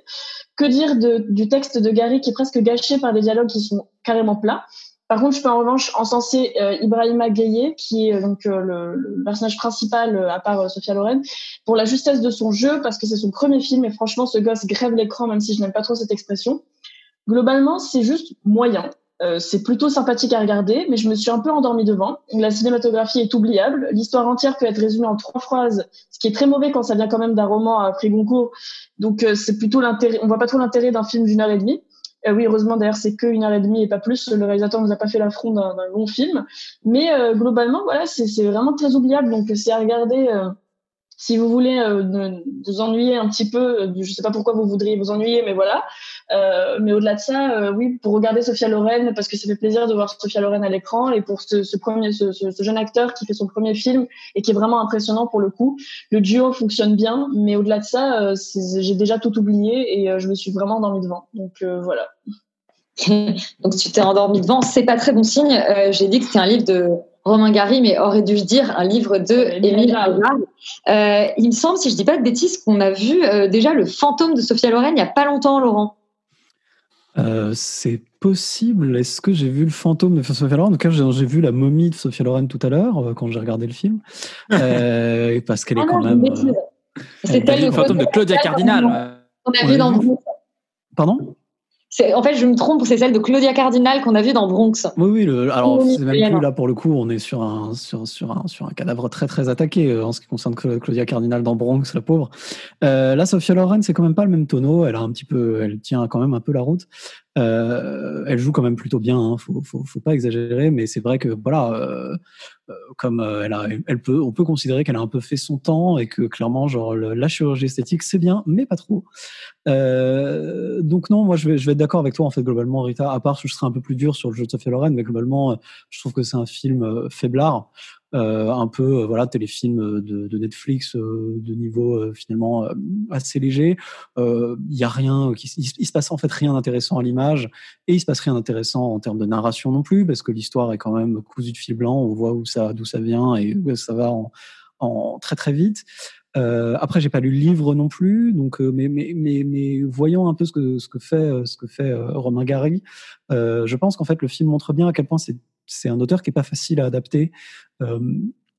Que dire de, du texte de Gary qui est presque gâché par des dialogues qui sont carrément plats? Par contre, je peux en revanche encenser euh, Ibrahima Gueye, qui est euh, donc euh, le, le, personnage principal à part Sophia Loren, pour la justesse de son jeu, parce que c'est son premier film et franchement, ce gosse grève l'écran, même si je n'aime pas trop cette expression. Globalement, c'est juste moyen. C'est plutôt sympathique à regarder, mais je me suis un peu endormie devant. La cinématographie est oubliable. L'histoire entière peut être résumée en trois phrases, ce qui est très mauvais quand ça vient quand même d'un roman à prix Goncourt. Donc c'est plutôt l'intérêt. On voit pas trop l'intérêt d'un film d'une heure et demie. Euh, oui, heureusement d'ailleurs, c'est que une heure et demie et pas plus. Le réalisateur nous a pas fait l'affront d'un long film, mais euh, globalement, voilà, c'est vraiment très oubliable. Donc c'est à regarder. Si vous voulez euh, vous ennuyer un petit peu, euh, je sais pas pourquoi vous voudriez vous ennuyer, mais voilà. Euh, mais au-delà de ça, oui, pour regarder Sophia Loren, parce que ça fait plaisir de voir Sophia Loren à l'écran, et pour ce, premier, ce, jeune acteur qui fait son premier film et qui est vraiment impressionnant pour le coup, le duo fonctionne bien. Mais au-delà de ça, j'ai déjà tout oublié et je me suis vraiment endormie devant. Donc voilà. Donc tu t'es endormi devant, c'est pas très bon signe. J'ai dit que c'était un livre de Romain Gary, mais aurait dû dire un livre de Émile euh, il me semble, si je dis pas de bêtises, qu'on a vu euh, déjà le fantôme de Sophia Loren il n'y a pas longtemps, Laurent. Euh, c'est possible. Est-ce que j'ai vu le fantôme de Sophia Loren? En tout cas, j'ai vu la momie de Sophia Loren tout à l'heure euh, quand j'ai regardé le film, euh, parce qu'elle est ah quand même. C'était le fantôme de Claudia Cardinal. On a vu dans Pardon? En fait, je me trompe, c'est celle de Claudia Cardinal qu'on a vue dans Bronx. Oui, oui. Le, alors, c'est même plus là pour le coup. On est sur un sur sur un sur un cadavre très très attaqué euh, en ce qui concerne Claudia Cardinal dans Bronx, la pauvre. Euh, là, Sophia Loren, c'est quand même pas le même tonneau. Elle a un petit peu, elle tient quand même un peu la route. Euh, elle joue quand même plutôt bien. Hein, faut, faut, faut pas exagérer, mais c'est vrai que voilà, euh, euh comme euh, elle a, elle peut, on peut considérer qu'elle a un peu fait son temps et que clairement, genre la chirurgie esthétique, c'est bien, mais pas trop. Euh, donc non, moi je vais, je vais être d'accord avec toi en fait globalement, Rita. À part, je serai un peu plus dur sur le jeu de Sophia Loren, mais globalement, je trouve que c'est un film faiblard un peu euh, voilà téléfilm de, de Netflix euh, de niveau finalement assez léger. Il y a rien, qui, il, se passe en fait rien d'intéressant à l'image et il se passe rien d'intéressant en termes de narration non plus parce que l'histoire est quand même cousue de fil blanc. On voit où ça d'où ça vient et où ça va en, en très très vite. Euh, après, j'ai pas lu le livre non plus, donc mais mais mais, mais voyons un peu ce que ce que fait ce que fait Romain Gary. Euh, je pense qu'en fait le film montre bien à quel point c'est c'est un auteur qui est pas facile à adapter euh,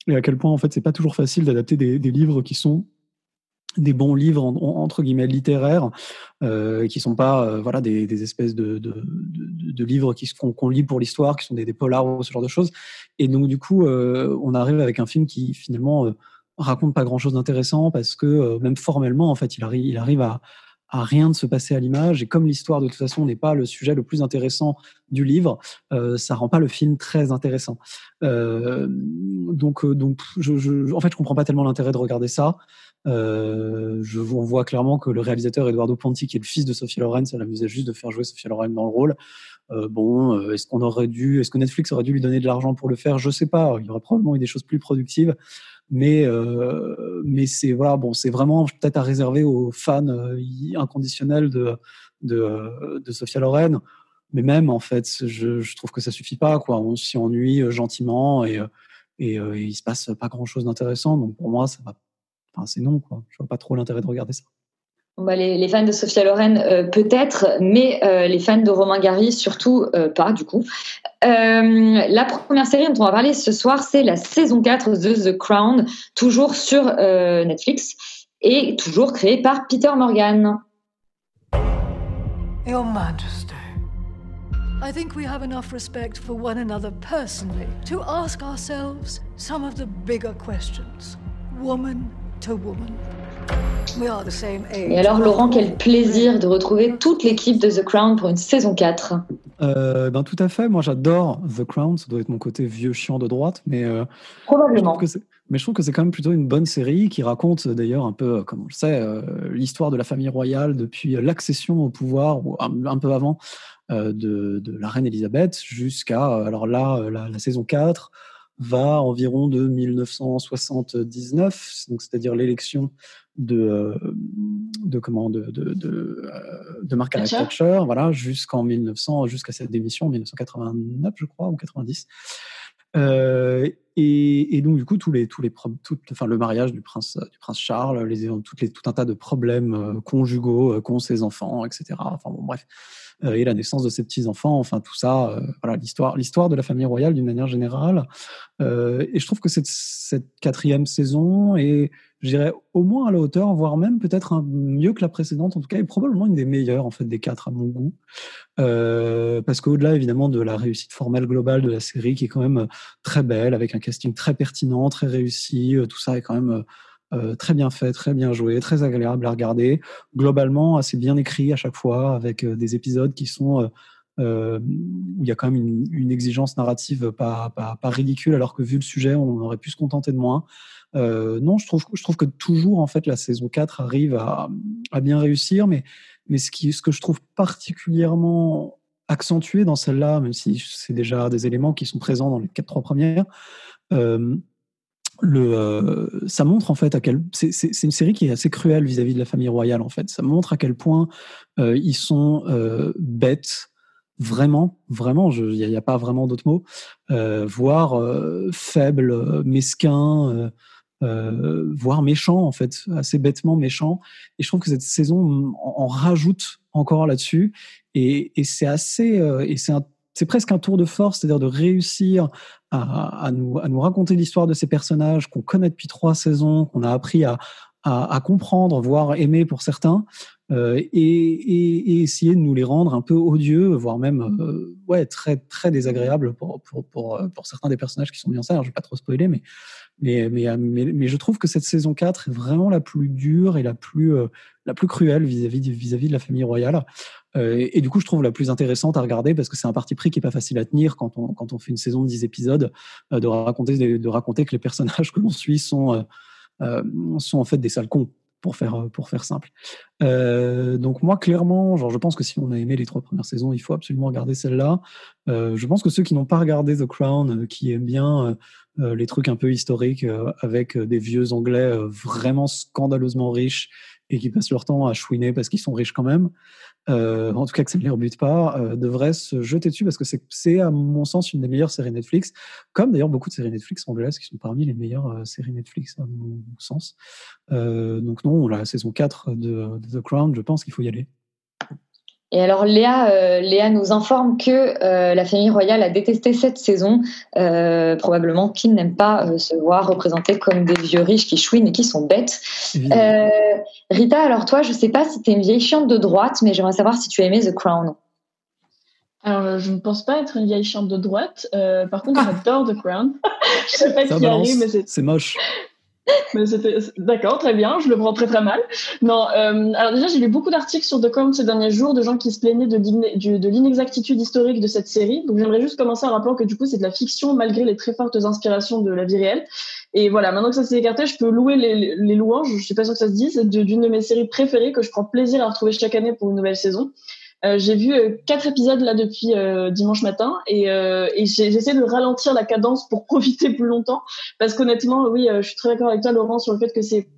et à quel point en fait c'est pas toujours facile d'adapter des, livres qui sont des bons livres entre guillemets littéraires euh, qui sont pas euh, voilà des, espèces de, livres qui qu'on qu lit pour l'histoire qui sont des, polars ou ce genre de choses. Et donc du coup euh, on arrive avec un film qui finalement raconte pas grand chose d'intéressant parce que même formellement en fait il arrive il arrive à à rien de se passer à l'image. Et comme l'histoire, de toute façon, n'est pas le sujet le plus intéressant du livre, euh, ça rend pas le film très intéressant. Euh, donc, euh, donc, je, je, en fait, je comprends pas tellement l'intérêt de regarder ça. Euh, je, on voit clairement que le réalisateur Eduardo Ponti, qui est le fils de Sophia Loren, ça l'amusait juste de faire jouer Sophia Loren dans le rôle. Euh, bon, euh, est-ce qu'on aurait dû, est-ce que Netflix aurait dû lui donner de l'argent pour le faire? Je sais pas. Il y aurait probablement eu des choses plus productives mais euh, mais c'est voilà bon c'est vraiment peut-être à réserver aux fans euh, inconditionnels de de, Sophia Loren. Mais même en fait je, trouve que ça suffit pas quoi. On s'y ennuie euh, gentiment et, et, et il se passe pas grand chose d'intéressant. Donc pour moi ça va c'est non quoi. Je vois pas trop l'intérêt de regarder ça bah, les, fans de Sophia Loren, euh, peut-être, mais euh, les fans de Romain Gary, surtout euh, pas, du coup. la première série dont on va parler ce soir, c'est la saison 4 de The Crown, toujours sur Netflix et toujours créée par Peter Morgan. Your Majesty, I think we have enough respect for one another personally to ask ourselves some of the bigger questions, woman to woman. Et alors, Laurent, quel plaisir de retrouver toute l'équipe de The Crown pour une saison 4. Euh, ben, tout à fait. Moi, j'adore The Crown. Ça doit être mon côté vieux chiant de droite. Mais, euh, Probablement. Je mais je trouve que c'est quand même plutôt une bonne série qui raconte d'ailleurs un peu, comme on le sait, euh, l'histoire de la famille royale depuis l'accession au pouvoir, ou un, un peu avant, euh, de, de, la reine Elisabeth jusqu'à, alors là, la, la, saison 4 va environ de 1979, donc c'est-à-dire l'élection de, euh, de comment de, de, de, euh, de Margaret Thatcher. Thatcher, voilà, jusqu'en 1900, jusqu'à cette démission en 1989, je crois, ou 90. Euh, et, et donc du coup tous les tous les tout, enfin le mariage du prince du prince Charles, les toutes les tout un tas de problèmes euh, conjugaux qu'ont ses enfants, etc. Enfin bon bref, et la naissance de ses petits enfants, enfin tout ça, euh, voilà l'histoire l'histoire de la famille royale d'une manière générale. Euh, et je trouve que cette cette quatrième saison est je dirais au moins à la hauteur, voire même peut-être mieux que la précédente, en tout cas, est probablement une des meilleures en fait des quatre à mon goût, Euh, parce qu'au-delà évidemment de la réussite formelle globale de la série, qui est quand même euh, très belle, avec un casting très pertinent, très réussi, tout ça est quand même euh, très bien fait, très bien joué, très agréable à regarder, globalement assez bien écrit à chaque fois, avec euh, des épisodes qui sont euh, où il y a quand même une, exigence narrative pas, ridicule, alors que vu le sujet, on aurait pu se contenter de moins. Non, je trouve, que toujours, en fait, la saison 4 arrive à, bien réussir, mais, ce, qui, ce que je trouve particulièrement accentué dans celle-là, même si c'est déjà des éléments qui sont présents dans les quatre trois premières, le, euh, ça montre en fait à quel c'est une série qui est assez cruelle vis-à-vis de la famille royale en fait. Ça montre à quel point euh, ils sont euh, bêtes, vraiment, vraiment. Il n'y a, a pas vraiment d'autres mots, euh, voire euh, faibles, mesquins. euh, voire méchants en fait, assez bêtement méchants. Et je trouve que cette saison en, rajoute encore là-dessus. Et, et c'est assez, et c'est c'est presque un tour de force, c'est-à-dire de réussir à, nous, raconter l'histoire de ces personnages qu'on connaît depuis trois saisons, qu'on a appris à, comprendre, voire aimer pour certains, euh, et, essayer de nous les rendre un peu odieux, voire même euh, très, désagréables euh, pour certains des personnages qui sont mis en je vais pas trop spoiler, mais, je trouve que cette saison 4 est vraiment la plus dure et la plus, la plus cruelle vis-à-vis de- vis-à-vis de la famille royale. Euh, et, du coup, je trouve la plus intéressante à regarder parce que c'est un parti pris qui est pas facile à tenir quand on, quand on fait une saison de 10 épisodes, euh, de, raconter, de raconter que les personnages que l'on suit sont, euh, sont en fait des sales cons, pour faire, pour faire simple. Donc moi, clairement, genre, je pense que si on a aimé les trois premières saisons, il faut absolument regarder celle-là. Je pense que ceux qui n'ont pas regardé The Crown, qui aiment bien les trucs un peu historiques avec des vieux Anglais vraiment scandaleusement riches et qui passent leur temps à chouiner parce qu'ils sont riches quand même, euh, en tout cas que ça ne les rebute pas, euh, devraient se jeter dessus parce que c'est- à mon sens une des meilleures séries Netflix, comme d'ailleurs beaucoup de séries Netflix anglaises qui sont parmi les meilleures euh, séries Netflix à mon sens. Euh, donc non, la saison 4 de, de The Crown, je pense qu'il faut y aller. Et alors Léa, euh, Léa nous informe que euh, la famille royale a détesté cette saison, euh, probablement qu'ils n'aiment pas euh, se voir représentés comme des vieux riches qui chouinent et qui sont bêtes. Euh, Rita, alors toi, je sais pas si tu es une vieille chiante de droite, mais j'aimerais savoir si tu as aimé The Crown. Alors, je ne pense pas être une vieille chiante de droite. Euh, par contre, j'adore The Crown. je sais pas qui arrive, mais c'est c'est moche. D'accord, très bien. Je le prends très très mal. Non, euh, alors déjà j'ai lu beaucoup d'articles sur Crown ces derniers jours de gens qui se plaignaient de, l'inexactitude historique de cette série. Donc j'aimerais juste commencer en rappelant que du coup c'est de la fiction malgré les très fortes inspirations de la vie réelle. Et voilà, maintenant que ça s'est écarté, je peux louer les, louanges. Je suis pas sûre que ça se dise. D'une de mes séries préférées que je prends plaisir à retrouver chaque année pour une nouvelle saison. Euh, j'ai vu euh, quatre épisodes là depuis euh, dimanche matin et, euh, et j'essaie de ralentir la cadence pour profiter plus longtemps parce qu'honnêtement, oui, je suis très d'accord avec toi, Laurent, sur le fait que c'est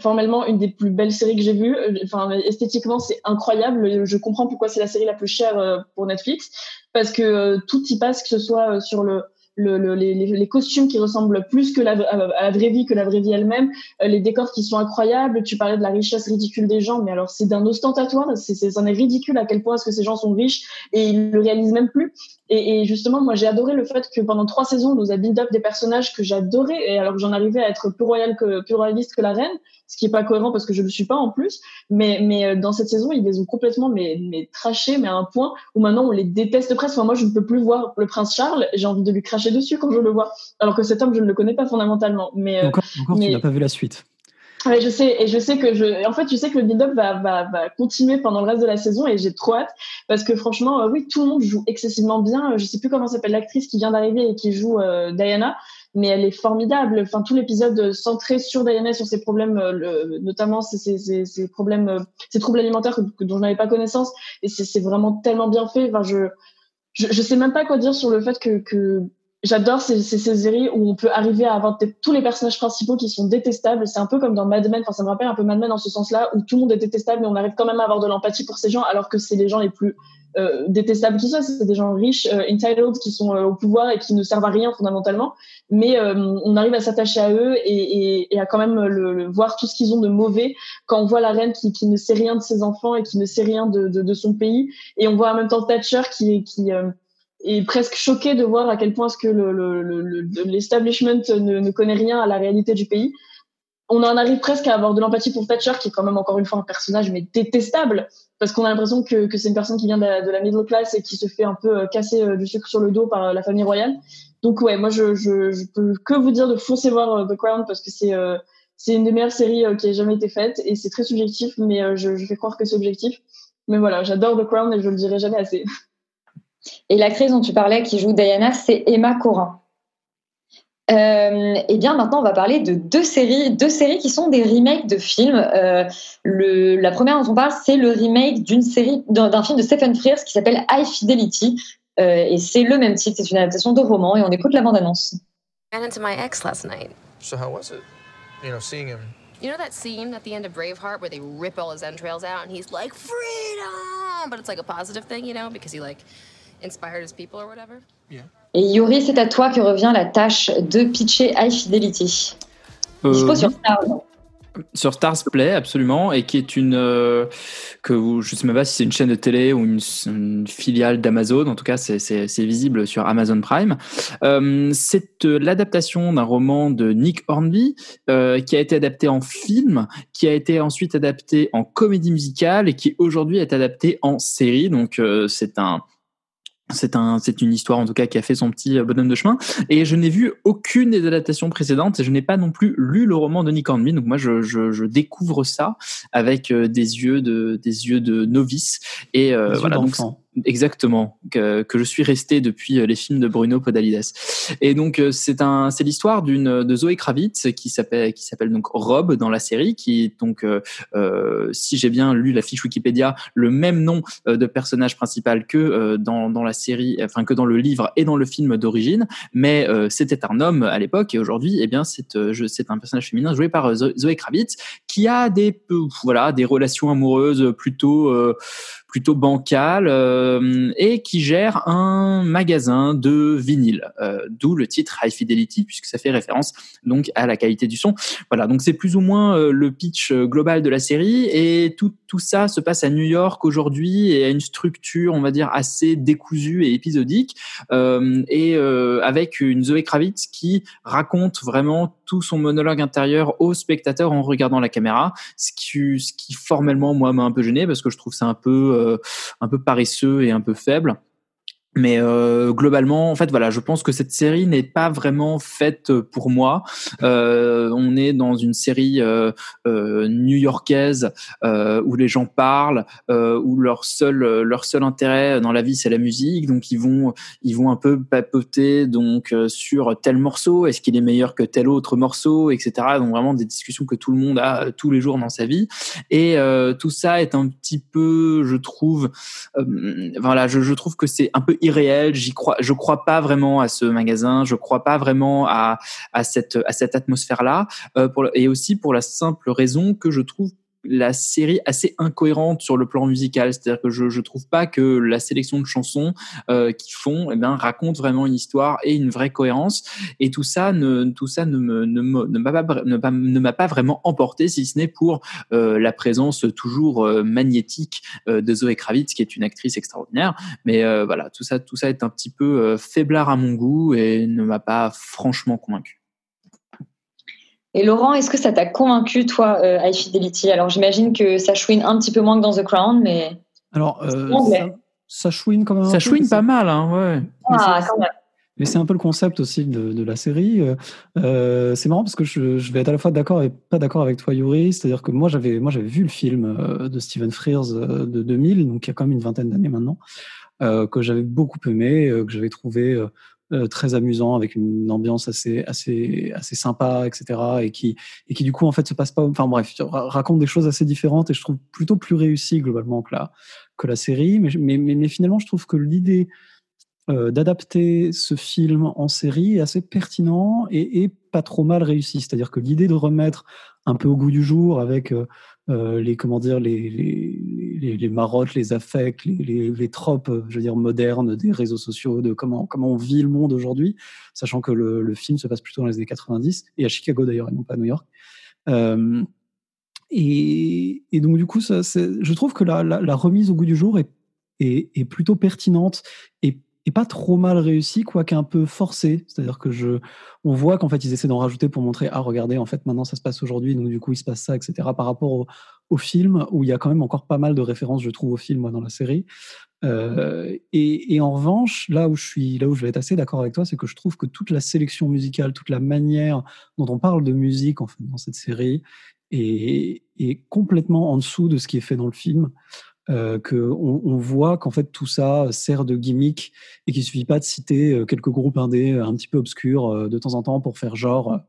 formellement une des plus belles séries que j'ai vues. Enfin, esthétiquement, c'est incroyable. Je comprends pourquoi c'est la série la plus chère pour Netflix parce que tout y passe, que ce soit sur le le, le- les, costumes qui ressemblent plus à la vraie vie que la vraie vie elle-même, euh, les décors qui sont incroyables. Tu parlais de la richesse ridicule des gens, mais alors c'est d'un ostentatoire. C'est, c'est, c'en est ridicule à quel point est-ce que ces gens sont riches et ils le réalisent même plus. Et, et justement, moi, j'ai adoré le fait que pendant trois saisons, on nous a build up des personnages que j'adorais, et alors que j'en arrivais à être plus royal que plus royaliste que la reine, ce qui est pas cohérent parce que je le suis pas en plus. Mais mais euh, dans cette saison, ils les ont complètement mais mais trachés, mais à un point où maintenant on les déteste presque. Enfin, moi, je ne peux plus voir le prince Charles. J'ai envie de lui cracher dessus quand je le vois, alors que cet homme, je ne le connais pas fondamentalement. Mais euh, Encore, encore mais- tu n'as pas vu la suite. Ouais, je sais, et je sais que je, en fait, je sais que le build-up va, va, va continuer pendant le reste de la saison et j'ai trop hâte parce que franchement, euh, oui, tout le monde joue excessivement bien. Je sais plus comment s'appelle l'actrice qui vient d'arriver et qui joue euh, Diana, mais elle est formidable. Enfin, tout l'épisode centré sur Diana, sur ses problèmes, euh, notamment ses, ses, ses, problèmes, euh, ses troubles alimentaires dont je n'avais pas connaissance, et c'est vraiment tellement bien fait. Enfin, je, je, je sais même pas quoi dire sur le fait que, que j'adore ces, ces, ces, séries où on peut arriver à avoir tous les personnages principaux qui sont détestables. C'est un peu comme dans Mad Men. Enfin, ça me rappelle un peu Mad Men dans ce sens-là, où tout le monde est détestable, mais on arrive quand même à avoir de l'empathie pour ces gens, alors que c'est les gens les plus euh, détestables qui soient. C'est des gens riches, euh, entitled, qui sont euh, au pouvoir et qui ne servent à rien fondamentalement. Mais euh, on arrive à s'attacher à eux et, et, et, à quand même le, voir tout ce qu'ils ont de mauvais quand on voit la reine qui, qui, ne sait rien de ses enfants et qui ne sait rien de, de, son pays. Et on voit en même temps Thatcher qui, qui et presque choqué de voir à quel point est-ce que l'establishment le, le, ne, ne, connaît rien à la réalité du pays. On en arrive presque à avoir de l'empathie pour Thatcher, qui est quand même encore une fois un personnage mais détestable, parce qu'on a l'impression que, que c'est une personne qui vient de la, de la, middle class et qui se fait un peu euh, casser euh, du sucre sur le dos par euh, la famille royale. Donc ouais, moi je, je, je peux que vous dire de foncer voir The Crown parce que c'est c'est une des meilleures séries qui ait jamais été faite et c'est très subjectif, mais je, je fais croire que c'est objectif. Mais voilà, j'adore The Crown et je le dirai jamais assez. Et l'actrice dont tu parlais qui joue Diana, c'est Emma Corrin. Euh, et bien maintenant, on va parler de deux séries, deux séries qui sont des remakes de films. Euh, le, la première dont on parle, c'est le remake d'une série, d'un film de Stephen Frears qui s'appelle High Fidelity. Euh, et c'est le même titre, c'est une adaptation de roman. Et on écoute la bande-annonce. ran into my ex last night. So how was it? You know, seeing him? You know that scene at the end of Braveheart where they rip all his entrails out and he's like freedom, but it's like a positive thing, you know, because he like inspired his people or whatever? Yeah. Et Yuri, c'est à toi que revient la tâche de pitcher High Fidelity. Euh, Dispo sur Stars. Sur Stars Play, absolument, et qui est une euh, que vous, je sais même pas si c'est une chaîne de télé ou une, une filiale d'Amazon. En tout cas, c'est visible sur Amazon Prime. Euh, c'est euh, l'adaptation d'un roman de Nick Hornby euh, qui a été adapté en film, qui a été ensuite adapté en comédie musicale et qui aujourd'hui est adapté en série. Donc, euh, c'est un c'est un, c'est une histoire en tout cas qui a fait son petit bonhomme de chemin. Et je n'ai vu aucune des adaptations précédentes et je n'ai pas non plus lu le roman de Nick Hornby. Donc moi, je, je, je découvre ça avec euh, des yeux de, des yeux de novice. Et euh, voilà. Donc. Exactement, que, que je suis resté depuis euh, les films de Bruno Podalides. Et donc euh, c'est un, c'est l'histoire d'une de Zoé Kravitz qui s'appelle qui s'appelle donc Rob dans la série, qui est donc euh, euh, si j'ai bien lu la fiche Wikipédia, le même nom de personnage principal que euh, dans dans la série, enfin que dans le livre et dans le film d'origine. Mais euh, c'était un homme à l'époque et aujourd'hui, eh bien c'est c'est un personnage féminin joué par Zo- Zoé Kravitz qui a des voilà des relations amoureuses plutôt plutôt bancales euh, et qui gère un magasin de vinyle, euh, d'où le titre High Fidelity puisque ça fait référence donc à la qualité du son. Voilà, donc c'est plus ou moins euh, le pitch euh, global de la série et tout tout ça se passe à New York aujourd'hui et a une structure, on va dire assez décousue et épisodique euh, et euh, avec une Zoé Kravitz qui raconte vraiment tout son monologue intérieur au spectateur en regardant la caméra, ce qui, ce qui formellement moi m'a un peu gêné parce que je trouve ça un peu euh, un peu paresseux et un peu faible. Mais euh, globalement, en fait, voilà, je pense que cette série n'est pas vraiment faite pour moi. Euh, on est dans une série euh, euh, new-yorkaise euh, où les gens parlent, euh, où leur seul euh, leur seul intérêt dans la vie c'est la musique, donc ils vont ils vont un peu papoter donc euh, sur tel morceau, est-ce qu'il est meilleur que tel autre morceau, etc. Donc vraiment des discussions que tout le monde a euh, tous les jours dans sa vie. Et euh, tout ça est un petit peu, je trouve, euh, voilà, je, je trouve que c'est un peu irréel. J'y crois, je crois pas vraiment à ce magasin. Je crois pas vraiment à cette à cette atmosphère là. Euh, et aussi pour la simple raison que je trouve la série assez incohérente sur le plan musical, c'est-à-dire que je je trouve pas que la sélection de chansons euh, qu'ils font, eh bien, raconte vraiment une histoire et une vraie cohérence. Et tout ça ne tout ça ne me ne m'a pas ne m'a pas vraiment emporté, si ce n'est pour euh, la présence toujours euh, magnétique euh, de Zoé Kravitz, qui est une actrice extraordinaire. Mais euh, voilà, tout ça tout ça est un petit peu euh, faiblard à mon goût et ne m'a pas franchement convaincu. Et Laurent, est-ce que ça t'a convaincu, toi, euh, High Fidelity? Alors j'imagine que ça chouine un petit peu moins que dans The Crown, mais. Alors, euh, ça, ça chouine quand même. Ça peu, chouine pas mal, hein, ouais. Ah, quand même. Mais c'est un peu le concept aussi de, de la série. Euh, euh, c'est marrant parce que je, je vais être à la fois d'accord et pas d'accord avec toi, Yuri. C'est-à-dire que moi, j'avais moi j'avais vu le film de Stephen Frears de 2000, donc il y a quand même une vingtaine d'années maintenant, euh, que j'avais beaucoup aimé, que j'avais trouvé euh, très amusant, avec une ambiance assez assez assez sympa, etc. Et qui et qui du coup en fait se passe pas. Enfin bref, ra- raconte des choses assez différentes et je trouve plutôt plus réussi globalement que la que la série. Mais mais mais, mais finalement, je trouve que l'idée euh, d'adapter ce film en série est assez pertinent et, et pas trop mal réussi. C'est-à-dire que l'idée de remettre un peu au goût du jour avec euh, les comment dire les, les, marottes, les affects, les, tropes, euh, je veux dire modernes des réseaux sociaux, de comment comment on vit le monde aujourd'hui, sachant que le, film se passe plutôt dans les années 90 et à Chicago d'ailleurs et non pas à New York. Euh, et, et, donc du coup, je trouve que la, remise au goût du jour est, est, est plutôt pertinente et et pas trop mal réussi, quoique un peu forcé. C'est-à-dire que je, on voit qu'en fait ils essaient d'en rajouter pour montrer ah regardez en fait maintenant ça se passe aujourd'hui donc du coup il se passe ça etc. Par rapport au, film où il y a quand même encore pas mal de références je trouve au film moi, dans la série. Euh, et, en revanche là où je suis là où je vais être assez d'accord avec toi c'est que je trouve que toute la sélection musicale, toute la manière dont on parle de musique en fait dans cette série est, est complètement en dessous de ce qui est fait dans le film euh, qu'on on voit qu'en fait tout ça sert de gimmick et qu'il suffit pas de citer euh, quelques groupes indés un petit peu obscurs euh, de temps en temps pour faire genre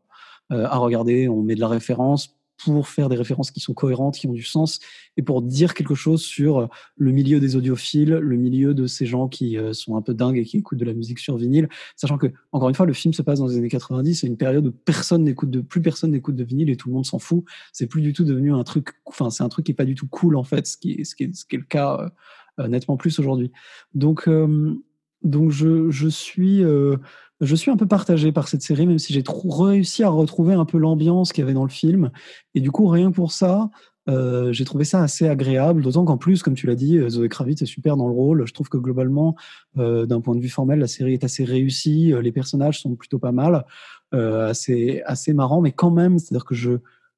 euh, à regarder, on met de la référence pour faire des références qui sont cohérentes, qui ont du sens, et pour dire quelque chose sur le milieu des audiophiles, le milieu de ces gens qui euh, sont un peu dingues et qui écoutent de la musique sur vinyle, sachant que, encore une fois, le film se passe dans les années 90, c'est une période où personne n'écoute de, plus personne n'écoute de vinyle et tout le monde s'en fout. C'est plus du tout devenu un truc, enfin, c'est un truc qui est pas du tout cool, en fait, ce qui est, ce qui est, ce qui est le cas euh, nettement plus aujourd'hui. Donc, euh, donc je, je suis, euh, je suis un peu partagé par cette série, même si j'ai réussi à retrouver un peu l'ambiance qu'il y avait dans le film. Et du coup, rien pour ça, euh, j'ai trouvé ça assez agréable, d'autant qu'en plus, comme tu l'as dit, Zoé Kravitz est super dans le rôle. Je trouve que globalement, euh, d'un point de vue formel, la série est assez réussie. Les personnages sont plutôt pas mal, euh, assez, assez marrants, mais quand même, c'est-à-dire que je,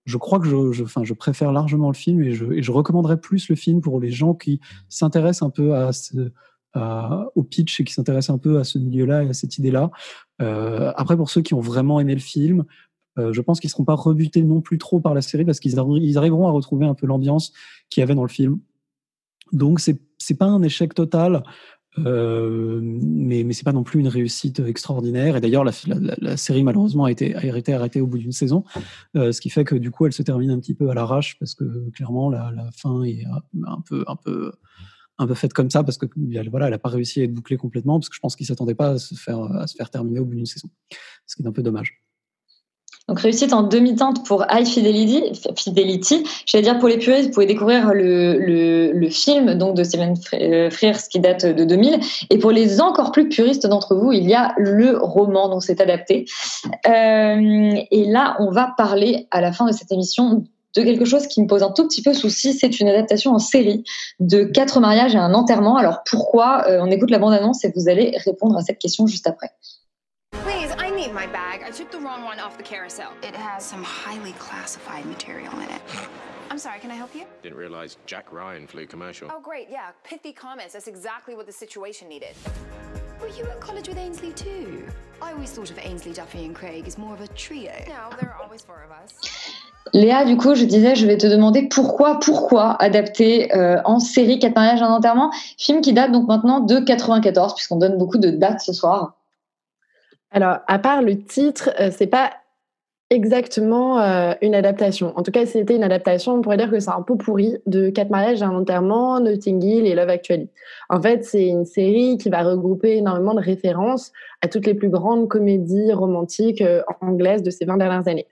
je crois que je, je, enfin, je préfère largement le film et je, et je recommanderais plus le film pour les gens qui s'intéressent un peu à ce, au pitch et qui s'intéressent un peu à ce milieu-là et à cette idée-là. Euh, après, pour ceux qui ont vraiment aimé le film, euh, je pense qu'ils seront pas rebutés non plus trop par la série parce qu'ils ils arriveront à retrouver un peu l'ambiance qu'il y avait dans le film. Donc c'est c'est pas un échec total, euh, mais mais c'est pas non plus une réussite extraordinaire. Et d'ailleurs la, série malheureusement a été arrêtée au bout d'une saison, ce qui fait que du coup elle se termine un petit peu à l'arrache parce que clairement la, la fin est un peu un peu un peu faite comme ça parce que voilà, elle n'a pas réussi à être bouclée complètement parce que je pense qu'il s'attendait pas à se faire terminer au bout d'une saison, ce qui est un peu dommage. Donc réussite en demi-teinte pour High Fidelity. Fidelity. Je vais dire pour les puristes, vous pouvez découvrir le, film donc de Steven Frears qui date de 2000. Et pour les encore plus puristes d'entre vous, il y a le roman dont c'est adapté. Euh, et là, on va parler à la fin de cette émission de quelque chose qui me pose un tout petit peu souci. C'est une adaptation en série de quatre mariages et un enterrement. Alors pourquoi euh, On écoute la bande-annonce et vous allez répondre à cette question juste après. Please, I need my bag. I took the wrong one off the carousel. It has some highly classified material in it. I'm sorry, can I help you? Didn't realize Jack Ryan flew commercial. Oh, great, yeah. Pithy comments. That's exactly what the situation needed. Were you at college with Ainsley too? I always thought of Ainsley, Duffy and Craig as more of a trio. No, there are always four of us. Léa, du coup, je disais, je vais te demander pourquoi, pourquoi adapter euh, en série Quatre mariages un enterrement, film qui date donc maintenant de 94, puisqu'on donne beaucoup de dates ce soir. Alors, à part le titre, euh, c'est pas exactement euh, une adaptation. En tout cas, si c'était une adaptation, on pourrait dire que c'est un peu pourri de Quatre mariages et un enterrement, Notting Hill et Love Actually. En fait, c'est une série qui va regrouper énormément de références à toutes les plus grandes comédies romantiques euh, anglaises de ces 20 dernières années.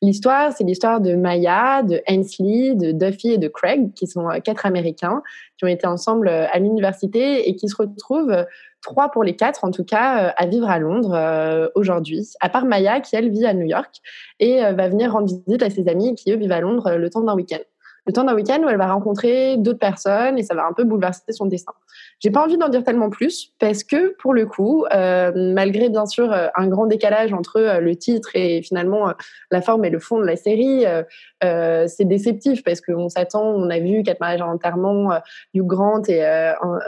L'histoire, c'est l'histoire de Maya, de Ainsley, de Duffy et de Craig, qui sont euh, quatre Américains, qui ont été ensemble euh, à l'université et qui se retrouvent trois pour les quatre, en tout cas, à vivre à Londres aujourd'hui. À part Maya, qui elle vit à New York et va venir rendre visite à ses amis qui eux vivent à Londres le temps d'un week-end. Le temps d'un week-end où elle va rencontrer d'autres personnes et ça va un peu bouleverser son destin. J'ai pas envie d'en dire tellement plus parce que pour le coup, euh, malgré bien sûr un grand décalage entre euh, le titre et finalement euh, la forme et le fond de la série, c'est déceptif parce qu'on s'attend, on a vu quatre mariages en enterrement, Hugh Grant et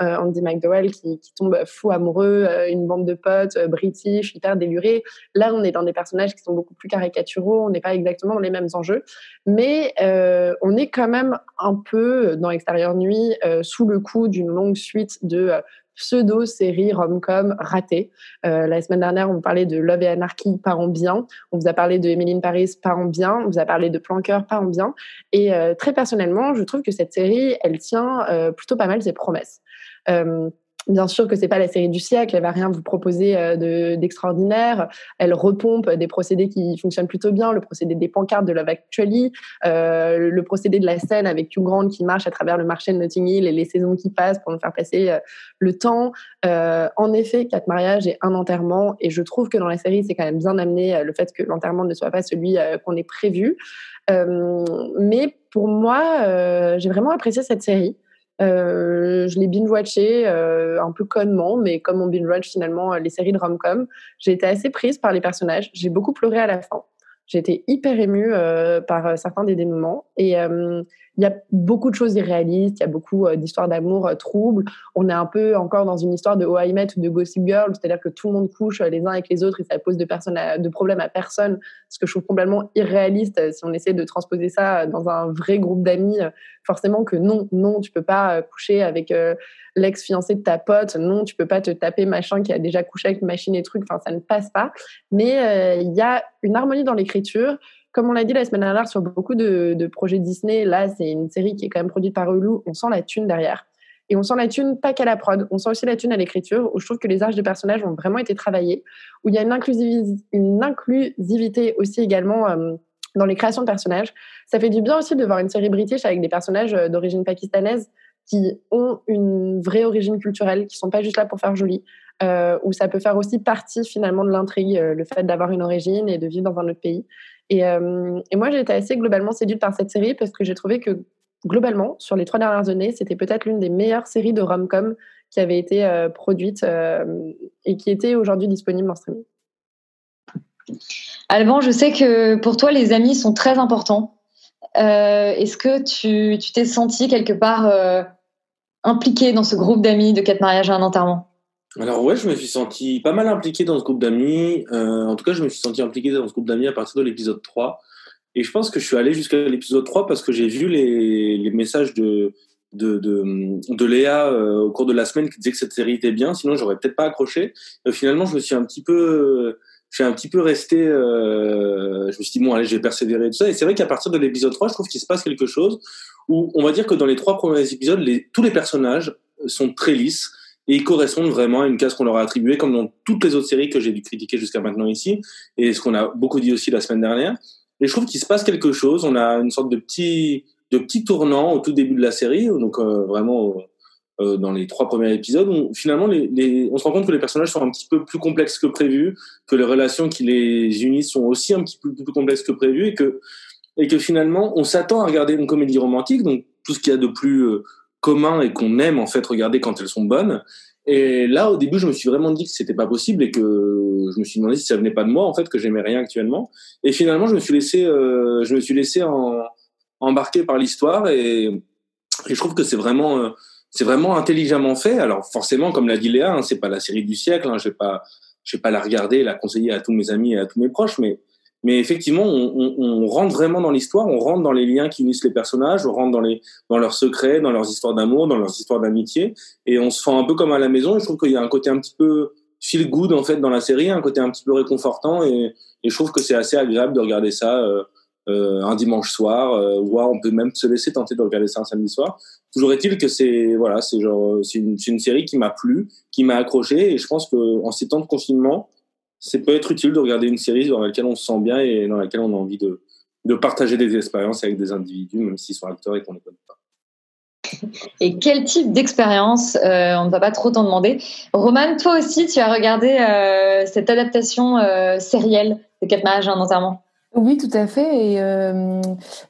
Andy McDowell qui, qui tombent fous amoureux, une bande de potes british hyper délurés. Là, on est dans des personnages qui sont beaucoup plus caricaturaux, on n'est pas exactement dans les mêmes enjeux, mais on est quand même un peu dans l'extérieur nuit sous le coup d'une longue suite de euh, pseudo-séries rom-com ratées. Euh, la semaine dernière, on parlait de Love et Anarchy, pas en bien. On vous a parlé de Emily Paris, pas en bien. On vous a parlé de Planqueur, pas en bien. Et euh, très personnellement, je trouve que cette série, elle tient euh, plutôt pas mal ses promesses. Euh, Bien sûr que c'est pas la série du siècle, elle va rien vous proposer de, d'extraordinaire. Elle repompe des procédés qui fonctionnent plutôt bien, le procédé des pancartes de Love Actually, euh, le procédé de la scène avec Hugh Grant qui marche à travers le marché de Notting Hill et les saisons qui passent pour nous faire passer le temps. en effet, quatre mariages et un enterrement, et je trouve que dans la série c'est quand même bien amené le fait que l'enterrement ne soit pas celui qu'on est prévu. mais pour moi, j'ai vraiment apprécié cette série. Euh, je l'ai binge-watché euh, un peu connement, mais comme on binge-watch finalement les séries de rom-com, j'ai été assez prise par les personnages. J'ai beaucoup pleuré à la fin. J'ai été hyper émue euh, par certains des dénouements. Et il y a beaucoup de choses irréalistes, il y a beaucoup euh, d'histoires d'amour euh, troubles. On est un peu encore dans une histoire de Oh I Met ou de Gossip Girl, c'est-à-dire que tout le monde couche euh, les uns avec les autres et ça pose de, de problème à personne, ce que je trouve complètement irréaliste si on essaie de transposer ça dans un vrai groupe d'amis. Forcément que non, non, tu peux pas coucher avec l'ex-fiancé de ta pote, non, tu peux pas te taper machin qui a déjà couché avec machine et trucs, enfin ça ne passe pas. Mais il y a une harmonie dans l'écriture comme on l'a dit la semaine dernière sur beaucoup de, projets Disney, là, c'est une série qui est quand même produite par Hulu. On sent la thune derrière. Et on sent la thune pas qu'à la prod, on sent aussi la thune à l'écriture, où je trouve que les arches de personnages ont vraiment été travaillés, où il y a une inclusivité aussi également euh, dans les créations de personnages. Ça fait du bien aussi de voir une série british avec des personnages euh, d'origine pakistanaise qui ont une vraie origine culturelle, qui sont pas juste là pour faire joli, euh, où ça peut faire aussi partie finalement de l'intrigue, le fait d'avoir une origine et de vivre dans un autre pays. Euh, et, moi, j'ai été assez globalement séduite par cette série parce que j'ai trouvé que globalement, sur les trois dernières années, c'était peut-être l'une des meilleures séries de rom-com qui avait été euh, produite euh, et qui était aujourd'hui disponible en streaming. Alban, je sais que pour toi, les amis sont très importants. Est-ce que tu t'es senti quelque part impliqué dans ce groupe d'amis de quatre mariages à un enterrement? Alors ouais, je me suis senti pas mal impliqué dans ce groupe d'amis. Euh, en tout cas, je me suis senti impliqué dans ce groupe d'amis à partir de l'épisode 3. Et je pense que je suis allé jusqu'à l'épisode 3 parce que j'ai vu les, messages de, de, de, Léa euh, au cours de la semaine qui disait que cette série était bien. Sinon, j'aurais peut-être pas accroché. Euh, finalement, je me suis un petit peu... Je un petit peu resté. je me suis dit, bon, allez, je vais persévérer tout ça. Et c'est vrai qu'à partir de l'épisode 3, je trouve qu'il se passe quelque chose où on va dire que dans les trois premiers épisodes, tous les personnages sont très lisses et ils correspondent vraiment à une case qu'on leur a attribuée, comme dans toutes les autres séries que j'ai dû critiquer jusqu'à maintenant ici, et ce qu'on a beaucoup dit aussi la semaine dernière. Et je trouve qu'il se passe quelque chose. On a une sorte de petit, de petit tournant au tout début de la série, donc euh, vraiment euh, dans les trois premiers épisodes, où finalement on se rend compte que les personnages sont un petit peu plus complexes que prévu, que les relations qui les unissent sont aussi un petit peu plus complexes que prévu, et que et que finalement on s'attend à regarder une comédie romantique, donc tout ce qu'il y a de plus euh, commun et qu'on aime en fait regarder quand elles sont bonnes. Et là, au début, je me suis vraiment dit que c'était pas possible et que je me suis demandé si ça venait pas de moi en fait, que j'aimais rien actuellement. Et finalement, je me suis laissé, euh, je me suis laissé embarquer par l'histoire et, et, je trouve que c'est vraiment, euh, c'est vraiment intelligemment fait. Alors forcément, comme l'a dit Léa, hein, c'est pas la série du siècle. Hein, je vais pas, je vais pas la regarder, la conseiller à tous mes amis et à tous mes proches, mais mais effectivement, on, on, on rentre vraiment dans l'histoire, on rentre dans les liens qui unissent les personnages, on rentre dans, les, dans leurs secrets, dans leurs histoires d'amour, dans leurs histoires d'amitié, et on se sent un peu comme à la maison. Et je trouve qu'il y a un côté un petit peu feel good en fait dans la série, un côté un petit peu réconfortant, et, et je trouve que c'est assez agréable de regarder ça euh, euh, un dimanche soir, euh, voire on peut même se laisser tenter de regarder ça un samedi soir. Toujours est-il que c'est voilà, c'est genre c'est une, une série qui m'a plu, qui m'a accroché, et je pense que en ces temps de confinement c'est peut être utile de regarder une série dans laquelle on se sent bien et dans laquelle on a envie de, partager des expériences avec des individus, même s'ils sont acteurs et qu'on ne les connaît pas. Et quel type d'expérience euh, On ne va pas trop t'en demander. Roman, toi aussi, tu as regardé euh, cette adaptation euh, sérielle de Quatre mariages un enterrement oui, tout à fait. Et euh,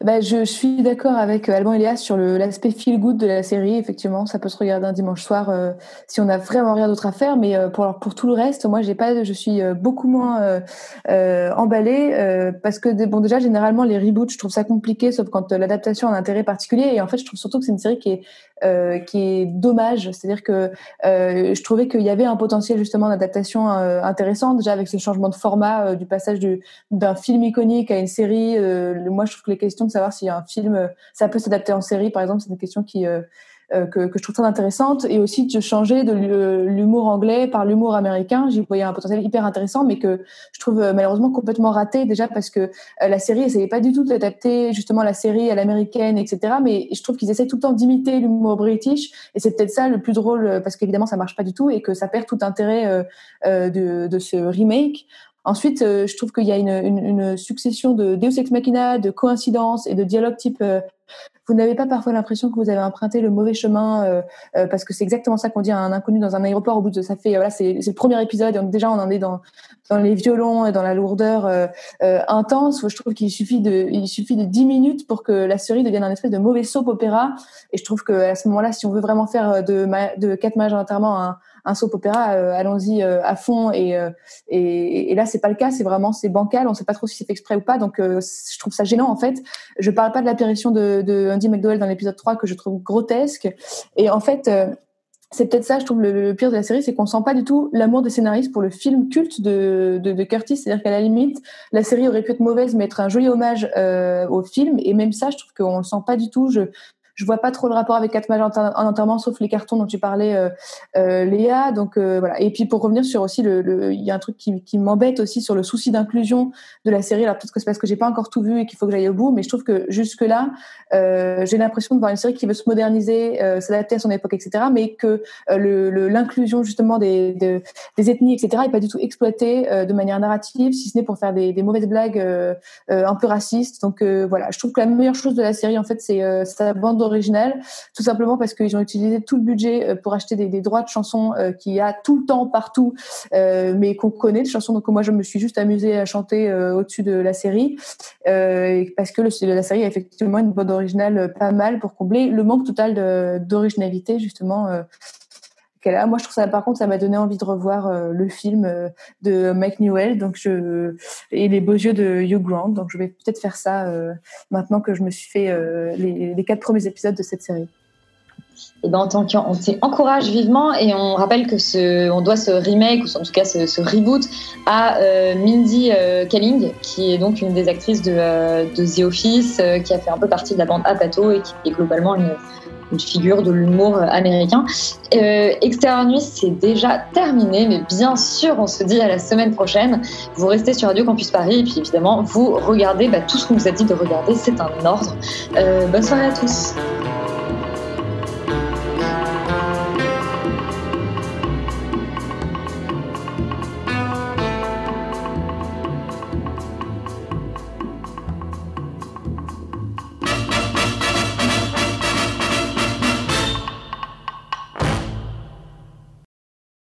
bah, je, suis d'accord avec Alban Elias sur l'aspect feel good de la série. Effectivement, ça peut se regarder un dimanche soir euh, si on n'a vraiment rien d'autre à faire. Mais euh, pour, pour tout le reste, moi, j'ai pas, je suis beaucoup moins emballée parce que bon, déjà, généralement, les reboots, je trouve ça compliqué, sauf quand l'adaptation a un intérêt particulier. Et en fait, je trouve surtout que c'est une série qui est euh, qui est dommage. C'est-à-dire que euh, je trouvais qu'il y avait un potentiel justement d'adaptation euh, intéressant déjà avec ce changement de format du passage d'un film iconique à une série. moi, je trouve que les questions de savoir si un film ça peut s'adapter en série, par exemple, c'est une question qui que, que je trouve très intéressante et aussi de changer de l'humour anglais par l'humour américain. J'y voyais un potentiel hyper intéressant, mais que je trouve malheureusement complètement raté déjà parce que la série essayait pas du tout d'adapter justement la série à l'américaine, etc. Mais je trouve qu'ils essaient tout le temps d'imiter l'humour british et c'est peut-être ça le plus drôle parce qu'évidemment ça marche pas du tout et que ça perd tout intérêt de, de ce remake. Ensuite, euh, je trouve qu'il y a une, une, une, succession de Deus Ex Machina, de coïncidences et de dialogues type euh, vous n'avez pas parfois l'impression que vous avez emprunté le mauvais chemin euh, euh parce que c'est exactement ça qu'on dit à un inconnu dans un aéroport au bout de ça fait voilà c'est le premier épisode et déjà on en est dans dans les violons et dans la lourdeur euh, intense. Je trouve qu'il suffit de il suffit de 10 minutes pour que la série devienne un espèce de mauvais soap opéra. Et je trouve que à ce moment-là si on veut vraiment faire de de quatre mages entièrement un un soap opéra, euh, allons-y euh, à fond. Et, euh, et, et, là, c'est pas le cas. C'est vraiment c'est bancal. On sait pas trop si c'est exprès ou pas. Donc, je trouve ça gênant en fait. Je parle pas de l'apparition de, Andy McDowell dans l'épisode 3 que je trouve grotesque. Et en fait c'est peut-être ça, je trouve, le, pire de la série, c'est qu'on sent pas du tout l'amour des scénaristes pour le film culte de, de, de Curtis. C'est-à-dire qu'à la limite, la série aurait pu être mauvaise, mais être un joli hommage au film. Et même ça, je trouve qu'on le sent pas du tout. Je, je vois pas trop le rapport avec Quatre Mages en enterrement, sauf les cartons dont tu parlais, euh, euh, Léa. Donc euh, voilà. Et puis pour revenir sur aussi le, il y a un truc qui, qui m'embête aussi sur le souci d'inclusion de la série. Alors peut-être que c'est parce que j'ai pas encore tout vu et qu'il faut que j'aille au bout, mais je trouve que jusque là, j'ai l'impression de voir une série qui veut se moderniser, s'adapter à son époque, etc. Mais que l'inclusion justement des, des ethnies, etc. est pas du tout exploitée de manière narrative, si ce n'est pour faire des, mauvaises blagues un peu racistes. Donc voilà, je trouve que la meilleure chose de la série en fait, c'est sa tout simplement parce qu'ils ont utilisé tout le budget euh, pour acheter des, droits de chansons euh, qu'il y a tout le temps, partout, euh, mais qu'on connaît, des chansons. Donc moi, je me suis juste amusée à chanter au-dessus de la série, parce que le, la série a effectivement une bande originale pas mal pour combler le manque total d'originalité, justement moi, je trouve ça, par contre, ça m'a donné envie de revoir euh, le film euh, de Mike Newell, donc je et les beaux yeux de Hugh Grant. Donc, je vais peut-être faire ça euh, maintenant que je me suis fait les, quatre premiers épisodes de cette série. Et ben, en tant on t'encourage vivement et on rappelle que ce, on doit ce remake ou en tout cas ce, reboot à Mindy Kaling, qui est donc une des actrices de, de The Office, qui a fait un peu partie de la bande Apato et qui est globalement une une figure de l'humour américain. Euh, Extérieur Nuit, c'est déjà terminé, mais bien sûr, on se dit à la semaine prochaine. Vous restez sur Radio Campus Paris et puis évidemment, vous regardez bah, tout ce qu'on vous a dit de regarder, c'est un ordre. Euh, bonne soirée à tous.